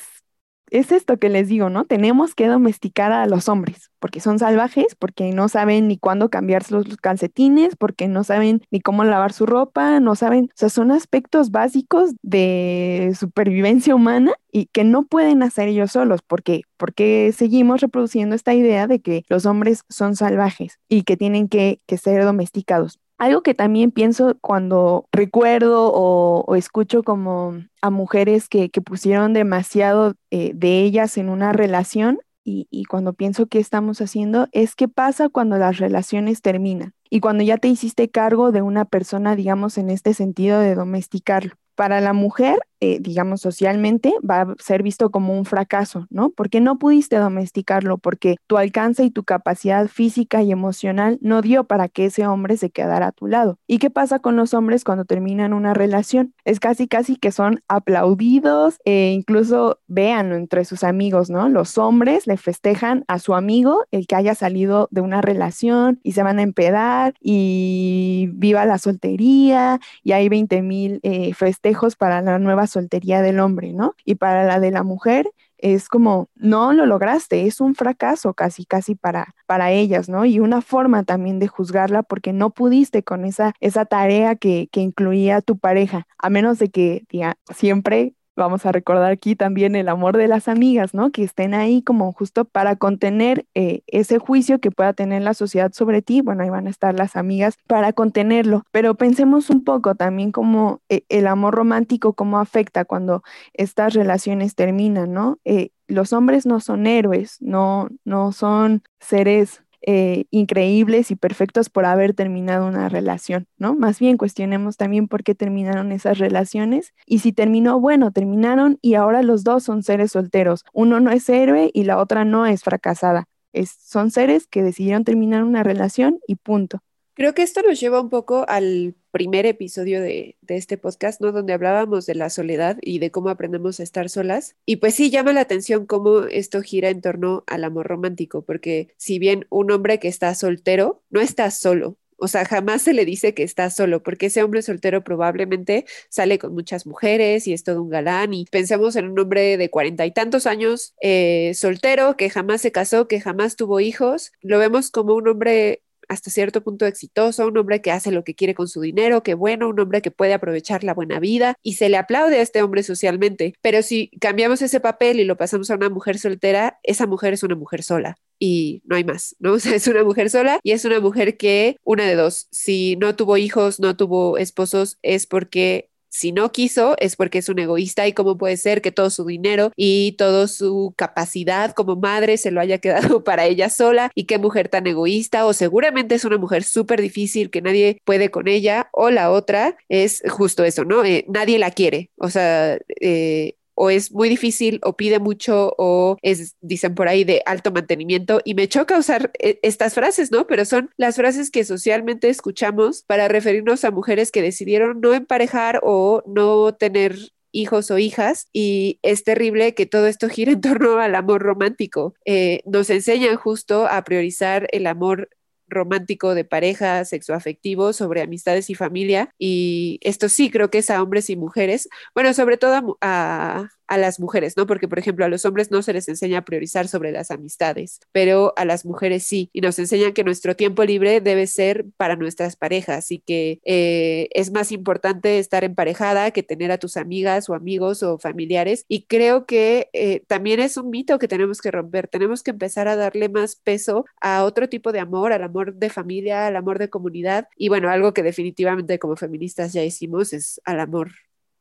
es esto que les digo, ¿no? Tenemos que domesticar a los hombres, porque son salvajes, porque no saben ni cuándo cambiarse los calcetines, porque no saben ni cómo lavar su ropa, no saben, o sea, son aspectos básicos de supervivencia humana y que no pueden hacer ellos solos, porque porque seguimos reproduciendo esta idea de que los hombres son salvajes y que tienen que ser domesticados. Algo que también pienso cuando recuerdo o, escucho como a mujeres que, pusieron demasiado eh, de ellas en una relación y, y cuando pienso qué estamos haciendo es qué pasa cuando las relaciones terminan y cuando ya te hiciste cargo de una persona, digamos, en este sentido de domesticarlo. Para la mujer eh, digamos, socialmente, va a ser visto como un fracaso, ¿no? Porque no pudiste domesticarlo, porque tu alcance y tu capacidad física y emocional no dio para que ese hombre se quedara a tu lado. ¿Y qué pasa con los hombres cuando terminan una relación? Es casi, casi que son aplaudidos e incluso vean entre sus amigos, ¿no? Los hombres le festejan a su amigo el que haya salido de una relación y se van a empedar y viva la soltería y hay 20 mil eh, festejos para la nueva soltería del hombre, ¿no? Y para la de la mujer es como, no lo lograste, es un fracaso casi, casi para, para ellas, ¿no? Y una forma también de juzgarla porque no pudiste con esa, esa tarea que, que incluía tu pareja, a menos de que diga, siempre vamos a recordar aquí también el amor de las amigas, ¿no? Que estén ahí como justo para contener eh, ese juicio que pueda tener la sociedad sobre ti. Bueno, ahí van a estar las amigas para contenerlo. Pero pensemos un poco también como eh, el amor romántico, cómo afecta cuando estas relaciones terminan, ¿no? Eh, los hombres no son héroes, no, no son seres eh, increíbles y perfectos por haber terminado una relación, ¿no? Más bien cuestionemos también por qué terminaron esas relaciones y si terminó, bueno, terminaron y ahora los dos son seres solteros. Uno no es héroe y la otra no es fracasada. Es, son seres que decidieron terminar una relación y punto. Creo que esto nos lleva un poco al primer episodio de, este podcast, ¿no? Donde hablábamos de la soledad y de cómo aprendemos a estar solas. Y pues sí, llama la atención cómo esto gira en torno al amor romántico, porque si bien un hombre que está soltero no está solo, o sea, jamás se le dice que está solo, porque ese hombre soltero probablemente sale con muchas mujeres y es todo un galán. Y pensemos en un hombre de cuarenta y tantos años, eh, soltero, que jamás se casó, que jamás tuvo hijos. Lo vemos como un hombre hasta cierto punto exitoso, un hombre que hace lo que quiere con su dinero, que bueno, un hombre que puede aprovechar la buena vida y se le aplaude a este hombre socialmente. Pero si cambiamos ese papel y lo pasamos a una mujer soltera, esa mujer es una mujer sola y no hay más, ¿no? Es una mujer sola y es una mujer que, una de dos, si no tuvo hijos, no tuvo esposos, es porque si no quiso es porque es un egoísta y cómo puede ser que todo su dinero y toda su capacidad como madre se lo haya quedado para ella sola y qué mujer tan egoísta o seguramente es una mujer súper difícil que nadie puede con ella o la otra es justo eso, ¿no? Eh, nadie la quiere, o sea, eh, o es muy difícil o pide mucho o es, dicen por ahí, de alto mantenimiento. Y me choca usar eh, estas frases, ¿no? Pero son las frases que socialmente escuchamos para referirnos a mujeres que decidieron no emparejar o no tener hijos o hijas y es terrible que todo esto gire en torno al amor romántico. Eh, nos enseñan justo a priorizar el amor romántico de pareja, sexoafectivo, sobre amistades y familia. Y esto sí creo que es a hombres y mujeres, bueno, sobre todo a, a las mujeres, ¿no? Porque, por ejemplo, a los hombres no se les enseña a priorizar sobre las amistades, pero a las mujeres sí, y nos enseñan que nuestro tiempo libre debe ser para nuestras parejas y que eh, es más importante estar emparejada que tener a tus amigas o amigos o familiares. Y creo que eh, también es un mito que tenemos que romper, tenemos que empezar a darle más peso a otro tipo de amor, al amor de familia, al amor de comunidad, y bueno, algo que definitivamente como feministas ya hicimos es al amor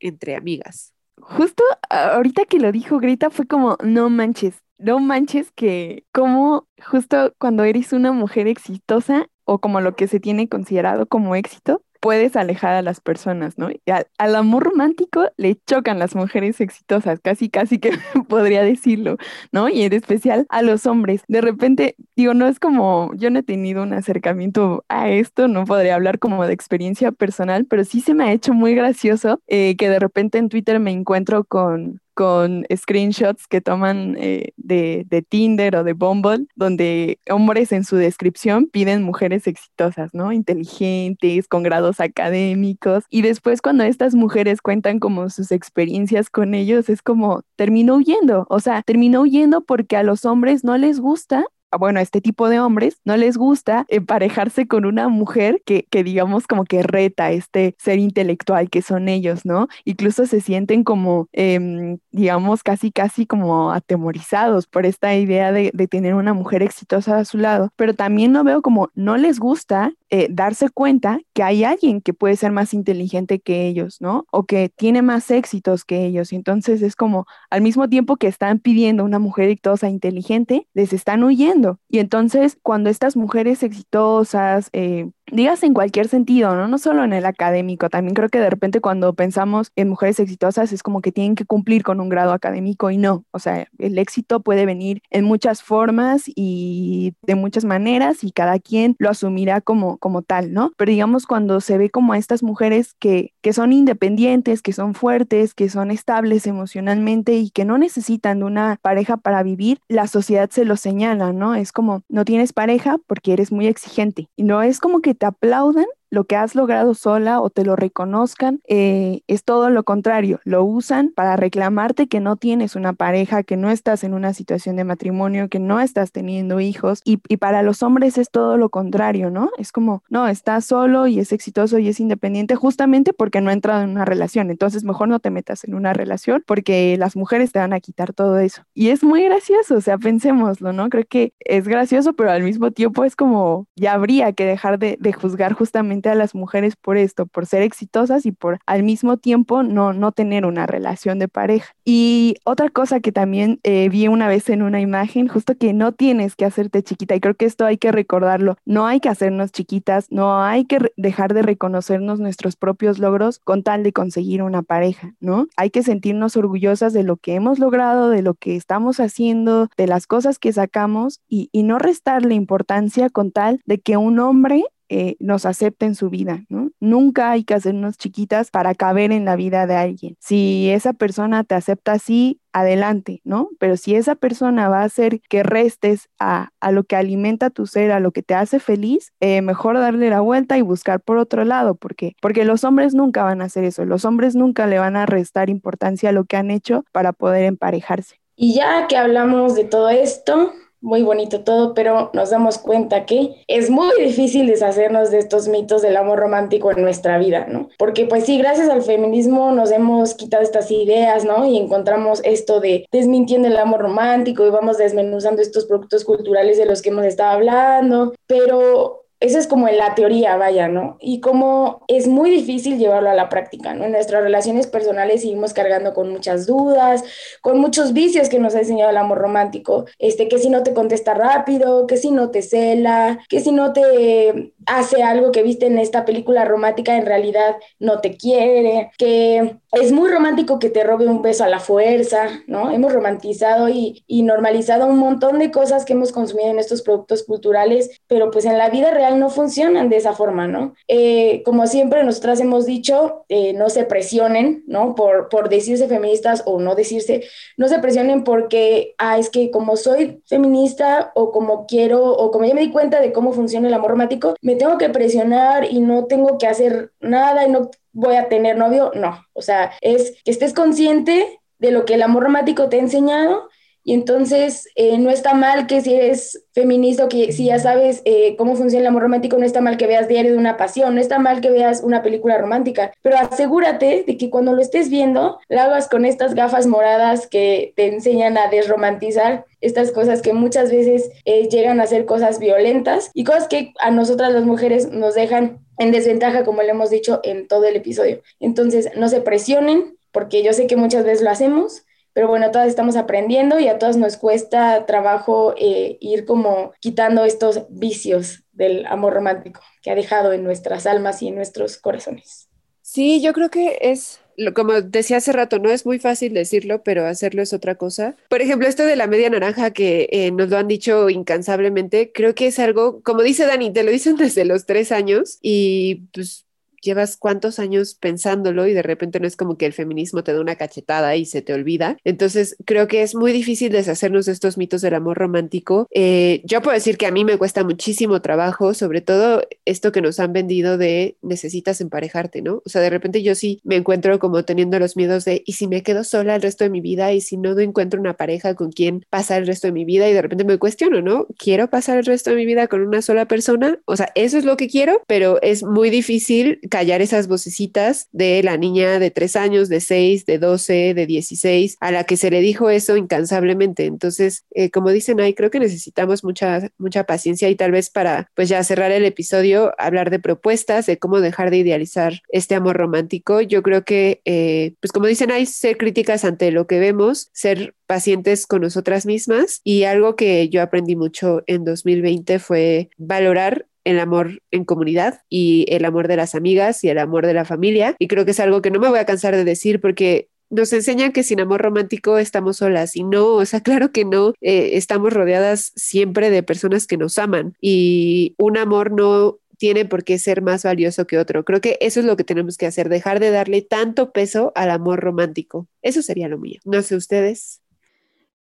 entre amigas. Justo ahorita que lo dijo Grita fue como, no manches, no manches que como justo cuando eres una mujer exitosa o como lo que se tiene considerado como éxito, puedes alejar a las personas, ¿no? al, amor romántico le chocan las mujeres exitosas, casi, casi que podría decirlo, ¿no? Y en especial a los hombres. De repente, digo, no es como, yo no he tenido un acercamiento a esto, no podría hablar como de experiencia personal, pero sí se me ha hecho muy gracioso eh, que de repente en Twitter me encuentro con con screenshots que toman eh, de, de, Tinder o de Bumble, donde hombres en su descripción piden mujeres exitosas, ¿no? Inteligentes, con grados académicos. Y después cuando estas mujeres cuentan como sus experiencias con ellos, es como, terminó huyendo. O sea, terminó huyendo porque a los hombres no les gusta bueno, a este tipo de hombres no les gusta emparejarse con una mujer que, que digamos como que reta este ser intelectual que son ellos, ¿no? Incluso se sienten como, em, digamos, casi, casi como atemorizados por esta idea de, tener una mujer exitosa a su lado, pero también lo veo como no les gusta eh, darse cuenta que hay alguien que puede ser más inteligente que ellos, ¿no? O que tiene más éxitos que ellos. Y entonces es como, al mismo tiempo que están pidiendo una mujer exitosa, inteligente, les están huyendo. Y entonces, cuando estas mujeres exitosas, eh, digas en cualquier sentido, ¿no? No solo en el académico, también creo que de repente cuando pensamos en mujeres exitosas es como que tienen que cumplir con un grado académico y no, o sea, el éxito puede venir en muchas formas y de muchas maneras y cada quien lo asumirá como, como tal, ¿no? Pero digamos cuando se ve como a estas mujeres que, que son independientes, que son fuertes, que son estables emocionalmente y que no necesitan de una pareja para vivir, la sociedad se lo señala, ¿no? Es como, no tienes pareja porque eres muy exigente y no es como que te aplaudan lo que has logrado sola o te lo reconozcan, eh, es todo lo contrario, lo usan para reclamarte que no tienes una pareja, que no estás en una situación de matrimonio, que no estás teniendo hijos y, y para los hombres es todo lo contrario, ¿no? Es como, no, estás solo y es exitoso y es independiente justamente porque no ha entrado en una relación, entonces mejor no te metas en una relación porque las mujeres te van a quitar todo eso. Y es muy gracioso, o sea, pensémoslo, ¿no? Creo que es gracioso, pero al mismo tiempo es como, ya habría que dejar de, de juzgar justamente a las mujeres por esto, por ser exitosas y por al mismo tiempo no, no tener una relación de pareja. Y otra cosa que también eh, vi una vez en una imagen, justo que no tienes que hacerte chiquita, y creo que esto hay que recordarlo, no hay que hacernos chiquitas, no hay que dejar de reconocernos nuestros propios logros con tal de conseguir una pareja, ¿no? Hay que sentirnos orgullosas de lo que hemos logrado, de lo que estamos haciendo, de las cosas que sacamos y, y no restarle importancia con tal de que un hombre eh, nos acepte en su vida, ¿no? Nunca hay que hacernos chiquitas para caber en la vida de alguien. Si esa persona te acepta así, adelante, ¿no? Pero si esa persona va a hacer que restes a, lo que alimenta tu ser, a lo que te hace feliz, eh, mejor darle la vuelta y buscar por otro lado, porque porque los hombres nunca van a hacer eso, los hombres nunca le van a restar importancia a lo que han hecho para poder emparejarse. Y ya que hablamos de todo esto, muy bonito todo, pero nos damos cuenta que es muy difícil deshacernos de estos mitos del amor romántico en nuestra vida, ¿no? Porque pues sí, gracias al feminismo nos hemos quitado estas ideas, ¿no? Y encontramos esto de desmintiendo el amor romántico y vamos desmenuzando estos productos culturales de los que hemos estado hablando, pero eso es como en la teoría, vaya, ¿no? Y como es muy difícil llevarlo a la práctica, ¿no? En nuestras relaciones personales seguimos cargando con muchas dudas, con muchos vicios que nos ha enseñado el amor romántico, este, que si no te contesta rápido, que si no te cela, que si no te hace algo que viste en esta película romántica, en realidad no te quiere, que es muy romántico que te robe un beso a la fuerza, ¿no? Hemos romantizado y, y normalizado un montón de cosas que hemos consumido en estos productos culturales, pero pues en la vida real no funcionan de esa forma, ¿no? Eh, como siempre nosotras hemos dicho, eh, no se presionen, ¿no? Por, por decirse feministas o no decirse, no se presionen porque, ah, es que como soy feminista o como quiero o como ya me di cuenta de cómo funciona el amor romántico, tengo que presionar y no tengo que hacer nada y no voy a tener novio, no, o sea, es que estés consciente de lo que el amor romántico te ha enseñado y entonces eh, no está mal que si eres feminista que si ya sabes eh, cómo funciona el amor romántico, no está mal que veas Diario de una Pasión, no está mal que veas una película romántica, pero asegúrate de que cuando lo estés viendo, lo hagas con estas gafas moradas que te enseñan a desromantizar estas cosas que muchas veces eh, llegan a ser cosas violentas y cosas que a nosotras las mujeres nos dejan en desventaja, como le hemos dicho en todo el episodio. Entonces, no se presionen, porque yo sé que muchas veces lo hacemos, pero bueno, todas estamos aprendiendo y a todas nos cuesta trabajo eh, ir como quitando estos vicios del amor romántico que ha dejado en nuestras almas y en nuestros corazones. Sí, yo creo que es, como decía hace rato, no es muy fácil decirlo, pero hacerlo es otra cosa. Por ejemplo, esto de la media naranja que eh, nos lo han dicho incansablemente, creo que es algo, como dice Dani, te lo dicen desde los tres años y pues llevas cuántos años pensándolo y de repente no es como que el feminismo te da una cachetada y se te olvida. Entonces creo que es muy difícil deshacernos de estos mitos del amor romántico. Eh, yo puedo decir que a mí me cuesta muchísimo trabajo, sobre todo esto que nos han vendido de necesitas emparejarte, ¿no? O sea, de repente yo sí me encuentro como teniendo los miedos de, ¿y si me quedo sola el resto de mi vida? ¿Y si no encuentro una pareja con quien pasar el resto de mi vida? Y de repente me cuestiono, ¿no? ¿Quiero pasar el resto de mi vida con una sola persona? O sea, eso es lo que quiero, pero es muy difícil callar esas vocecitas de la niña de tres años, de seis, de doce, de dieciséis, a la que se le dijo eso incansablemente. Entonces, eh, como dicen ahí, creo que necesitamos mucha, mucha paciencia y tal vez para, pues ya cerrar el episodio, hablar de propuestas, de cómo dejar de idealizar este amor romántico. Yo creo que, eh, pues como dicen ahí, ser críticas ante lo que vemos, ser pacientes con nosotras mismas y algo que yo aprendí mucho en 2020 fue valorar el amor en comunidad y el amor de las amigas y el amor de la familia. Y creo que es algo que no me voy a cansar de decir porque nos enseñan que sin amor romántico estamos solas y no, o sea, claro que no, eh, estamos rodeadas siempre de personas que nos aman y un amor no tiene por qué ser más valioso que otro. Creo que eso es lo que tenemos que hacer, dejar de darle tanto peso al amor romántico. Eso sería lo mío. No sé ustedes.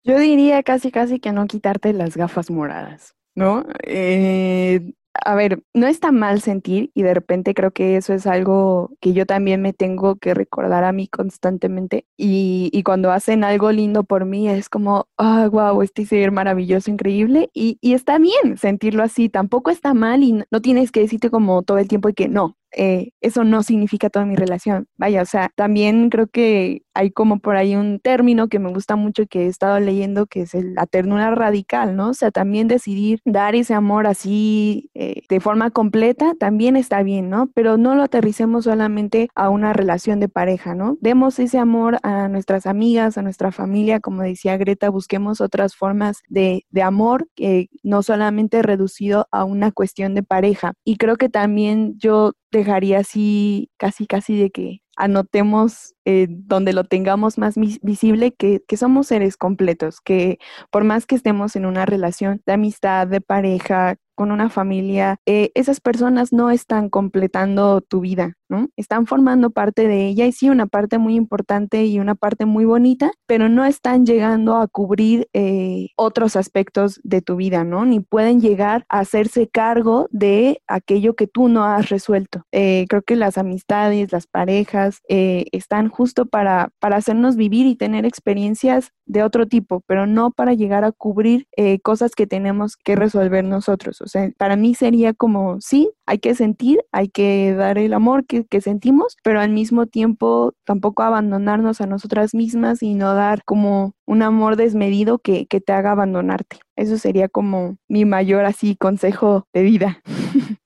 Yo diría casi, casi que no quitarte las gafas moradas, ¿no? Eh, a ver, no está mal sentir y de repente creo que eso es algo que yo también me tengo que recordar a mí constantemente y, y cuando hacen algo lindo por mí es como, ah, wow, este ser maravilloso, increíble y, y, está bien sentirlo así, tampoco está mal y no, tienes que decirte como todo el tiempo que no, eh, eso no significa toda mi relación. Vaya, o sea, también creo que hay como por ahí un término que me gusta mucho que he estado leyendo, que es la ternura radical, ¿no? O sea, también decidir dar ese amor así eh, de forma completa también está bien, ¿no? Pero no lo aterricemos solamente a una relación de pareja, ¿no? Demos ese amor a nuestras amigas, a nuestra familia, como decía Greta, busquemos otras formas de, de amor que no solamente reducido a una cuestión de pareja. Y creo que también yo dejaría así casi casi de que anotemos eh, donde lo tengamos más visible que, que, somos seres completos, que por más que estemos en una relación de amistad, de pareja, con una familia, eh, esas personas no están completando tu vida, ¿no? Están formando parte de ella y sí, una parte muy importante y una parte muy bonita, pero no están llegando a cubrir eh, otros aspectos de tu vida, ¿no? Ni pueden llegar a hacerse cargo de aquello que tú no has resuelto. creo que las amistades, las parejas, están justo para, para hacernos vivir y tener experiencias de otro tipo, pero no para llegar a cubrir eh, cosas que tenemos que resolver nosotros. O sea, para mí sería como, sí, hay que sentir, hay que dar el amor que, que sentimos, pero al mismo tiempo tampoco abandonarnos a nosotras mismas y no dar como un amor desmedido que, que te haga abandonarte. Eso sería como mi mayor así consejo de vida.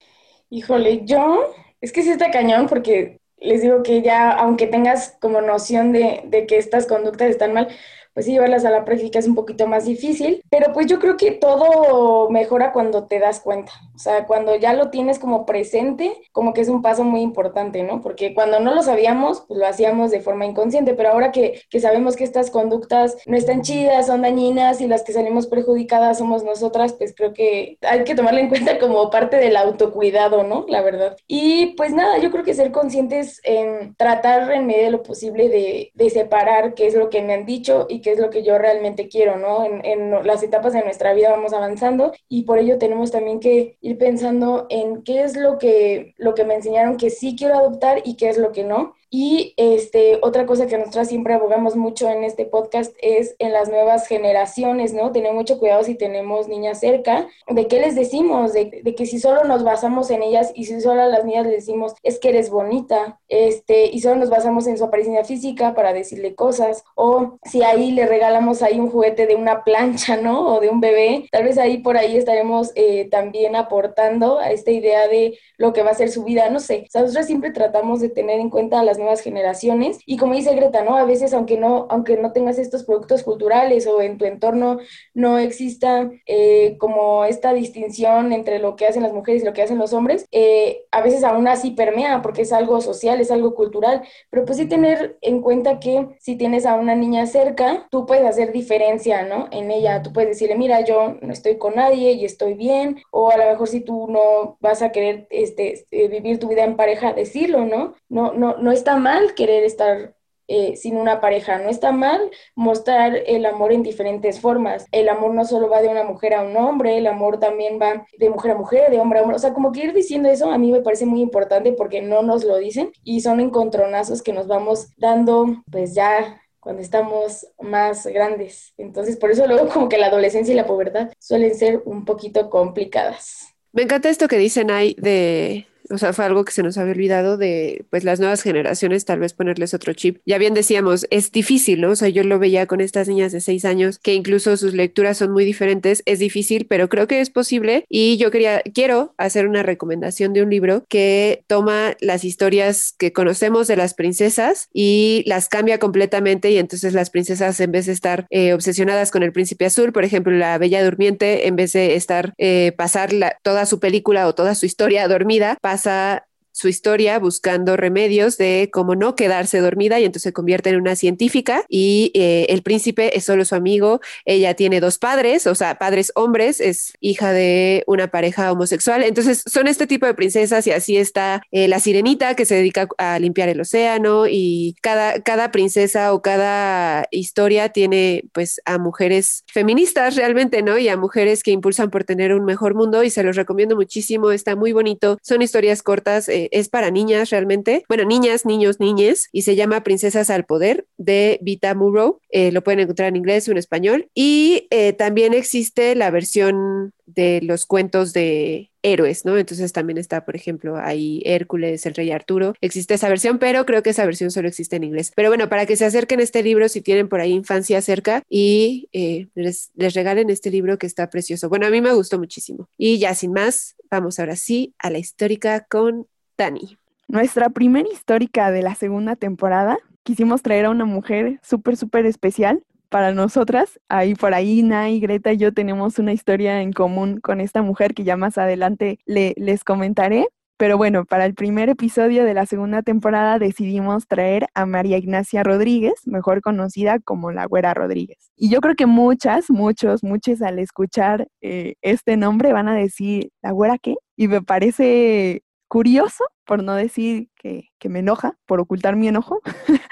Híjole, yo, es que sí está cañón porque les digo que ya, aunque tengas como noción de, de que estas conductas están mal, pues sí, llevarlas a la práctica es un poquito más difícil, pero pues yo creo que todo mejora cuando te das cuenta, sea, cuando ya lo tienes como presente, como que es un paso muy importante, ¿no? Porque cuando no lo sabíamos, pues lo hacíamos de forma inconsciente, pero ahora que, que sabemos que estas conductas no están chidas, son dañinas y las que salimos perjudicadas somos nosotras, pues creo que hay que tomarla en cuenta como parte del autocuidado, ¿no? La verdad. Y pues nada, yo creo que ser conscientes en tratar en medio de lo posible de, de separar qué es lo que me han dicho y qué es lo que yo realmente quiero, ¿no? En, en, las etapas de nuestra vida vamos avanzando y por ello tenemos también que pensando en qué es lo que, lo que me enseñaron que sí quiero adoptar y qué es lo que no. Y este, otra cosa que nosotros siempre abogamos mucho en este podcast es en las nuevas generaciones, ¿no? Tener mucho cuidado si tenemos niñas cerca, de qué les decimos, de, de que si solo nos basamos en ellas y si solo a las niñas les decimos es que eres bonita, este, y solo nos basamos en su apariencia física para decirle cosas, o si ahí le regalamos ahí un juguete de una plancha, ¿no? O de un bebé, tal vez ahí por ahí estaremos eh, también aportando a esta idea de lo que va a ser su vida, no sé. nosotros siempre tratamos de tener en cuenta a las nuevas generaciones y como dice Greta, ¿no? A veces aunque no, aunque no tengas estos productos culturales o en tu entorno no exista eh, como esta distinción entre lo que hacen las mujeres y lo que hacen los hombres, eh, a veces aún así permea porque es algo social, es algo cultural, pero pues sí tener en cuenta que si tienes a una niña cerca, tú puedes hacer diferencia, ¿no? En ella, tú puedes decirle, mira, yo no estoy con nadie y estoy bien, o a lo mejor si tú no vas a querer este, eh, vivir tu vida en pareja, decirlo, ¿no? No, no, no está mal querer estar eh, sin una pareja. No está mal mostrar el amor en diferentes formas. El amor no solo va de una mujer a un hombre, el amor también va de mujer a mujer, de hombre a hombre. O sea, como que ir diciendo eso a mí me parece muy importante porque no nos lo dicen y son encontronazos que nos vamos dando pues ya cuando estamos más grandes. Entonces, por eso luego como que la adolescencia y la pubertad suelen ser un poquito complicadas. Me encanta esto que dicen ahí de o sea, fue algo que se nos había olvidado de, pues, las nuevas generaciones, tal vez ponerles otro chip. Ya bien decíamos, es difícil, ¿no? O sea, yo lo veía con estas niñas de seis años, que incluso sus lecturas son muy diferentes, es difícil, pero creo que es posible. Y yo quería, quiero hacer una recomendación de un libro que toma las historias que conocemos de las princesas y las cambia completamente y entonces las princesas en vez de estar eh, obsesionadas con el príncipe azul, por ejemplo, la Bella Durmiente, en vez de estar, eh, pasar toda su película o toda su historia dormida, pasa Tessa su historia buscando remedios de cómo no quedarse dormida y entonces se convierte en una científica y eh, el príncipe es solo su amigo, ella tiene dos padres, o sea, padres hombres, es hija de una pareja homosexual, entonces son este tipo de princesas y así está eh, la sirenita que se dedica a limpiar el océano y cada, cada princesa o cada historia tiene pues a mujeres feministas realmente, ¿no? Y a mujeres que impulsan por tener un mejor mundo y se los recomiendo muchísimo, está muy bonito, son historias cortas. Eh, es para niñas realmente, bueno, niñas, niños, niñes, y se llama Princesas al Poder de Vita Murrow. Eh, lo pueden encontrar en inglés o en español. Y eh, también existe la versión de los cuentos de héroes, ¿no? Entonces también está, por ejemplo, ahí Hércules, el rey Arturo. Existe esa versión, pero creo que esa versión solo existe en inglés. Pero bueno, para que se acerquen a este libro, si tienen por ahí infancia cerca y les, les regalen este libro que está precioso. Bueno, a mí me gustó muchísimo. Y ya sin más, vamos ahora sí a la histórica con Dani. Nuestra primera histórica de la segunda temporada, quisimos traer a una mujer súper, súper especial para nosotras. Ahí por ahí, Nay, Greta y yo tenemos una historia en común con esta mujer que ya más adelante le, les comentaré. Pero bueno, para el primer episodio de la segunda temporada decidimos traer a María Ignacia Rodríguez, mejor conocida como la Güera Rodríguez. Y yo creo que muchas, muchos, muchos al escuchar eh, este nombre van a decir, ¿la Güera qué? Y me parece curioso, por no decir que, me enoja, por ocultar mi enojo,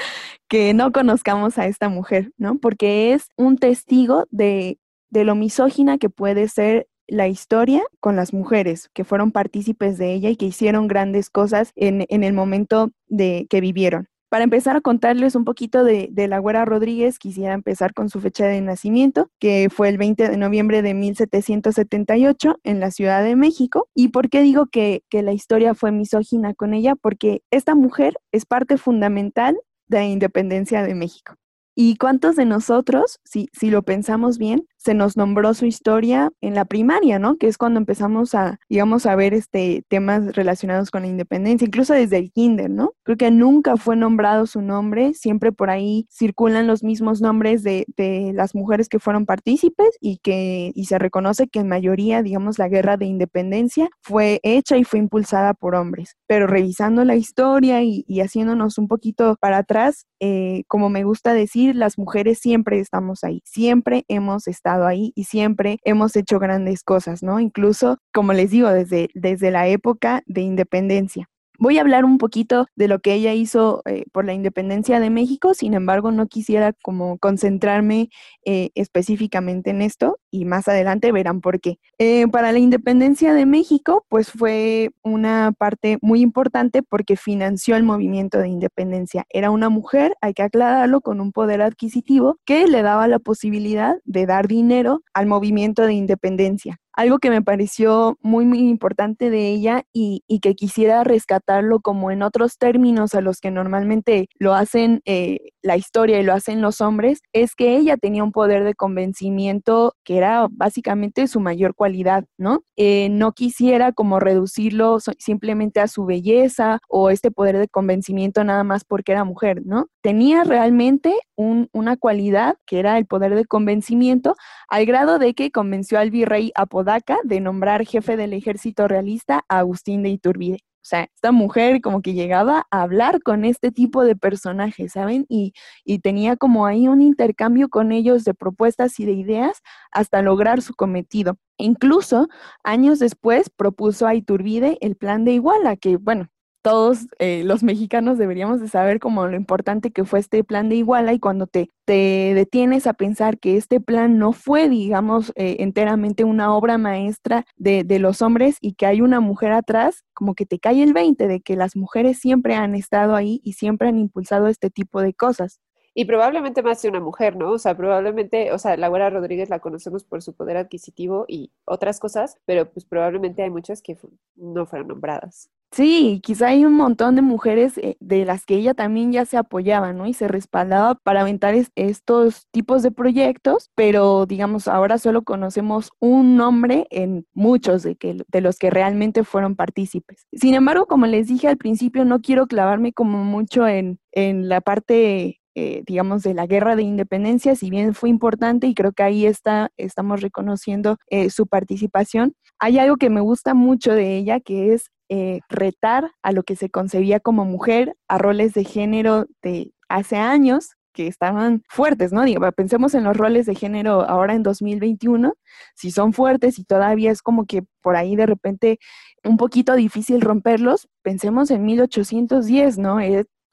que no conozcamos a esta mujer, ¿no? Porque es un testigo de, de lo misógina que puede ser la historia con las mujeres que fueron partícipes de ella y que hicieron grandes cosas en, en el momento de que vivieron. Para empezar a contarles un poquito de, la Güera Rodríguez, quisiera empezar con su fecha de nacimiento, que fue el 20 de noviembre de 1778 en la Ciudad de México. ¿Y por qué digo que, que la historia fue misógina con ella? Porque esta mujer es parte fundamental de la independencia de México. ¿Y cuántos de nosotros, si, si lo pensamos bien, se nos nombró su historia en la primaria, ¿no? Que es cuando empezamos a, digamos, a ver este, temas relacionados con la independencia, incluso desde el kinder, ¿no? Creo que nunca fue nombrado su nombre, siempre por ahí circulan los mismos nombres de, de las mujeres que fueron partícipes y que y se reconoce que en mayoría, digamos, la guerra de independencia fue hecha y fue impulsada por hombres. Pero revisando la historia y, y haciéndonos un poquito para atrás, eh, como me gusta decir, las mujeres siempre estamos ahí, siempre hemos estado ahí y siempre hemos hecho grandes cosas, ¿no? Incluso, como les digo, desde, desde la época de independencia. Voy a hablar un poquito de lo que ella hizo eh, por la independencia de México, sin embargo no quisiera como concentrarme eh, específicamente en esto y más adelante verán por qué. Eh, para la independencia de México, pues fue una parte muy importante porque financió el movimiento de independencia. Era una mujer, hay que aclararlo, con un poder adquisitivo que le daba la posibilidad de dar dinero al movimiento de independencia algo que me pareció muy, muy importante de ella y, que quisiera rescatarlo como en otros términos a los que normalmente lo hacen eh, la historia y lo hacen los hombres, es que ella tenía un poder de convencimiento que era básicamente su mayor cualidad, ¿no? Eh, no quisiera como reducirlo simplemente a su belleza o este poder de convencimiento nada más porque era mujer, ¿no? Tenía realmente una cualidad que era el poder de convencimiento al grado de que convenció al virrey Apodaca de nombrar jefe del ejército realista a Agustín de Iturbide. O sea, esta mujer como que llegaba a hablar con este tipo de personajes, ¿saben? Y, y, tenía como ahí un intercambio con ellos de propuestas y de ideas hasta lograr su cometido. Incluso años después propuso a Iturbide el plan de Iguala, que bueno, todos eh, los mexicanos deberíamos de saber como lo importante que fue este plan de Iguala y cuando te, te detienes a pensar que este plan no fue, digamos, eh, enteramente una obra maestra de, de, los hombres y que hay una mujer atrás, como que te cae el 20 de que las mujeres siempre han estado ahí y siempre han impulsado este tipo de cosas. Y probablemente más de una mujer, ¿no? O sea, probablemente, o sea, Laura Rodríguez la conocemos por su poder adquisitivo y otras cosas, pero pues probablemente hay muchas que no fueron nombradas. Sí, quizá hay un montón de mujeres eh, de las que ella también ya se apoyaba, ¿no? Y se respaldaba para aventar estos tipos de proyectos, pero digamos, ahora solo conocemos un nombre en muchos de, que, de los que realmente fueron partícipes. Sin embargo, como les dije al principio, no quiero clavarme como mucho en, en la parte eh, digamos, de la guerra de independencia, si bien fue importante y creo que ahí está, estamos reconociendo eh, su participación, hay algo que me gusta mucho de ella, que es eh, retar a lo que se concebía como mujer, a roles de género de hace años que estaban fuertes, ¿no? Digo, pensemos en los roles de género ahora en 2021, si son fuertes y todavía es como que por ahí de repente un poquito difícil romperlos, pensemos en 1810, ¿no?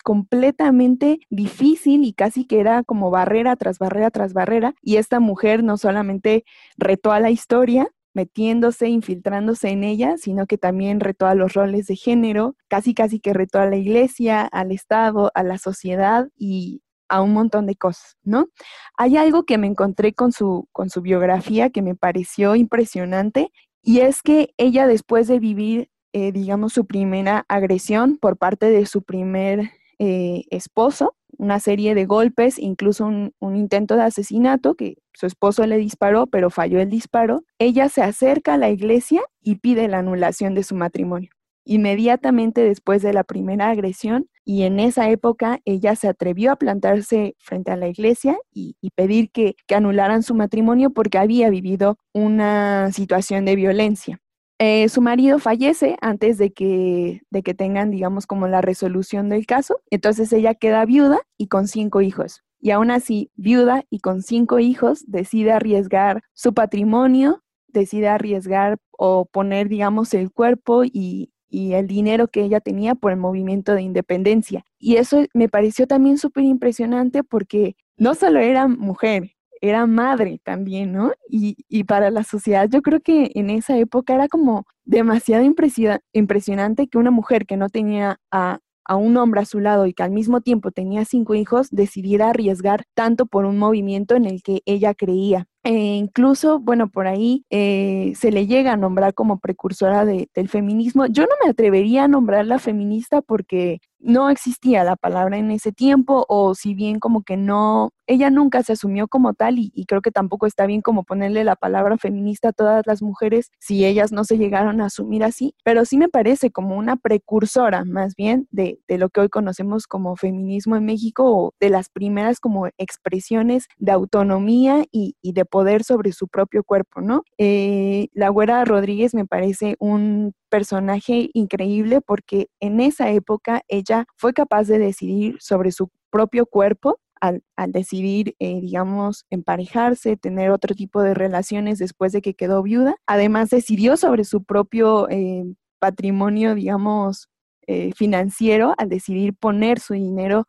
completamente difícil y casi que era como barrera tras barrera tras barrera. Y esta mujer no solamente retó a la historia, metiéndose, infiltrándose en ella, sino que también retó a los roles de género, casi casi que retó a la iglesia, al Estado, a la sociedad y a un montón de cosas, ¿no? Hay algo que me encontré con su, con su biografía que me pareció impresionante y es que ella después de vivir, eh, digamos, su primera agresión por parte de su primer eh, esposo, una serie de golpes, incluso un, intento de asesinato que su esposo le disparó, pero falló el disparo. Ella se acerca a la iglesia y pide la anulación de su matrimonio. Inmediatamente después de la primera agresión, y en esa época ella se atrevió a plantarse frente a la iglesia y, pedir que anularan su matrimonio porque había vivido una situación de violencia. Eh, su marido fallece antes de que, de que tengan, digamos, como la resolución del caso. Entonces ella queda viuda y con cinco hijos. Y aún así, viuda y con cinco hijos, decide arriesgar su patrimonio, decide arriesgar o poner, digamos, el cuerpo y, y el dinero que ella tenía por el movimiento de independencia. Y eso me pareció también súper impresionante porque no solo era mujer, era madre también, ¿no? Y, y, para la sociedad yo creo que en esa época era como demasiado impresionante que una mujer que no tenía a, a un hombre a su lado y que al mismo tiempo tenía cinco hijos decidiera arriesgar tanto por un movimiento en el que ella creía. E incluso, bueno, por ahí eh, se le llega a nombrar como precursora del feminismo. Yo no me atrevería a nombrarla feminista porque no existía la palabra en ese tiempo o si bien como que no, ella nunca se asumió como tal y, creo que tampoco está bien como ponerle la palabra feminista a todas las mujeres si ellas no se llegaron a asumir así, pero sí me parece como una precursora más bien de, lo que hoy conocemos como feminismo en México o de las primeras como expresiones de autonomía y, de poder sobre su propio cuerpo, ¿no? Eh, la güera Rodríguez me parece un personaje increíble porque en esa época ella fue capaz de decidir sobre su propio cuerpo al, decidir, eh, digamos, emparejarse, tener otro tipo de relaciones después de que quedó viuda. Además, decidió sobre su propio eh, patrimonio, digamos, eh, financiero al decidir poner su dinero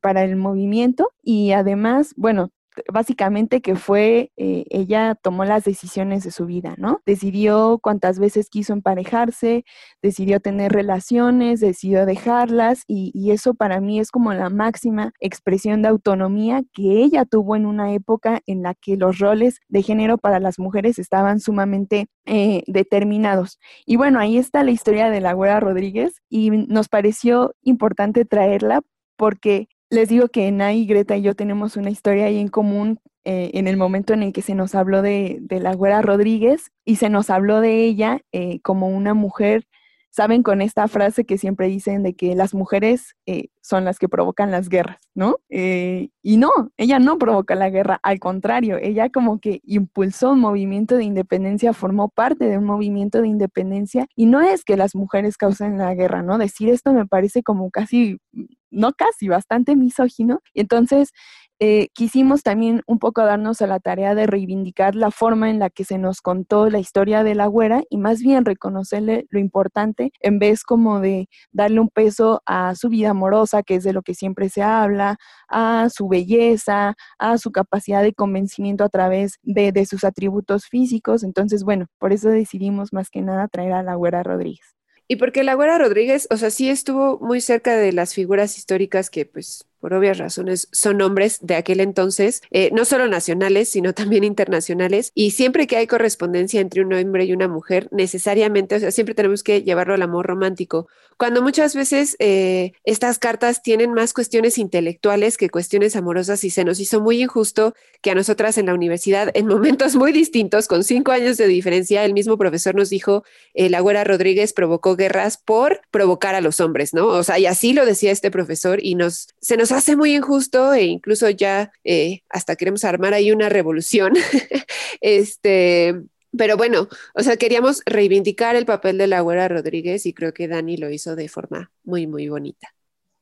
para el movimiento y además, bueno, básicamente que fue, eh, ella tomó las decisiones de su vida, ¿no? Decidió cuántas veces quiso emparejarse, decidió tener relaciones, decidió dejarlas y, eso para mí es como la máxima expresión de autonomía que ella tuvo en una época en la que los roles de género para las mujeres estaban sumamente eh, determinados. Y bueno, ahí está la historia de la Güera Rodríguez y nos pareció importante traerla porque les digo que Nay, Greta y yo tenemos una historia ahí en común eh, en el momento en el que se nos habló de, la güera Rodríguez y se nos habló de ella eh, como una mujer saben con esta frase que siempre dicen de que las mujeres eh, son las que provocan las guerras, ¿no? Eh, y no, ella no provoca la guerra, al contrario, ella como que impulsó un movimiento de independencia, formó parte de un movimiento de independencia y no es que las mujeres causen la guerra, ¿no? Decir esto me parece como casi, no casi, bastante misógino. Y entonces eh, quisimos también un poco darnos a la tarea de reivindicar la forma en la que se nos contó la historia de la güera y más bien reconocerle lo importante en vez como de darle un peso a su vida amorosa, que es de lo que siempre se habla, a su belleza, a su capacidad de convencimiento a través de, de sus atributos físicos. Entonces, bueno, por eso decidimos más que nada traer a la güera Rodríguez. Y porque la güera Rodríguez, o sea, sí estuvo muy cerca de las figuras históricas que pues por obvias razones, son hombres de aquel entonces, eh, no solo nacionales, sino también internacionales. Y siempre que hay correspondencia entre un hombre y una mujer, necesariamente, o sea, siempre tenemos que llevarlo al amor romántico. Cuando muchas veces eh, estas cartas tienen más cuestiones intelectuales que cuestiones amorosas y se nos hizo muy injusto que a nosotras en la universidad, en momentos muy distintos, con cinco años de diferencia, el mismo profesor nos dijo, eh, la güera Rodríguez provocó guerras por provocar a los hombres, ¿no? O sea, y así lo decía este profesor y nos, se nos hace muy injusto e incluso ya eh, hasta queremos armar ahí una revolución. este, pero bueno, o sea, queríamos reivindicar el papel de la güera Rodríguez y creo que Dani lo hizo de forma muy, muy bonita.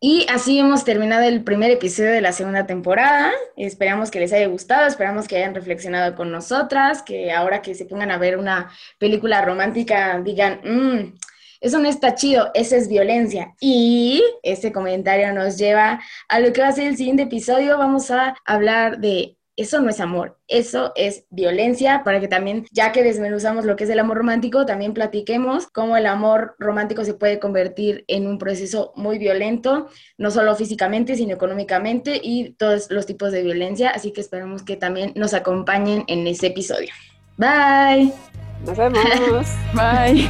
Y así hemos terminado el primer episodio de la segunda temporada. Esperamos que les haya gustado, esperamos que hayan reflexionado con nosotras, que ahora que se pongan a ver una película romántica digan, mmm, eso no está chido, eso es violencia. Y este comentario nos lleva a lo que va a ser el siguiente episodio. Vamos a hablar de eso no es amor, eso es violencia, para que también, ya que desmenuzamos lo que es el amor romántico, también platiquemos cómo el amor romántico se puede convertir en un proceso muy violento, no solo físicamente, sino económicamente y todos los tipos de violencia. Así que esperamos que también nos acompañen en ese episodio. Bye. Nos vemos. Bye.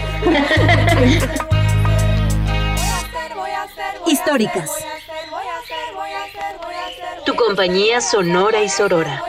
Históricas. Tu compañía sonora y sorora.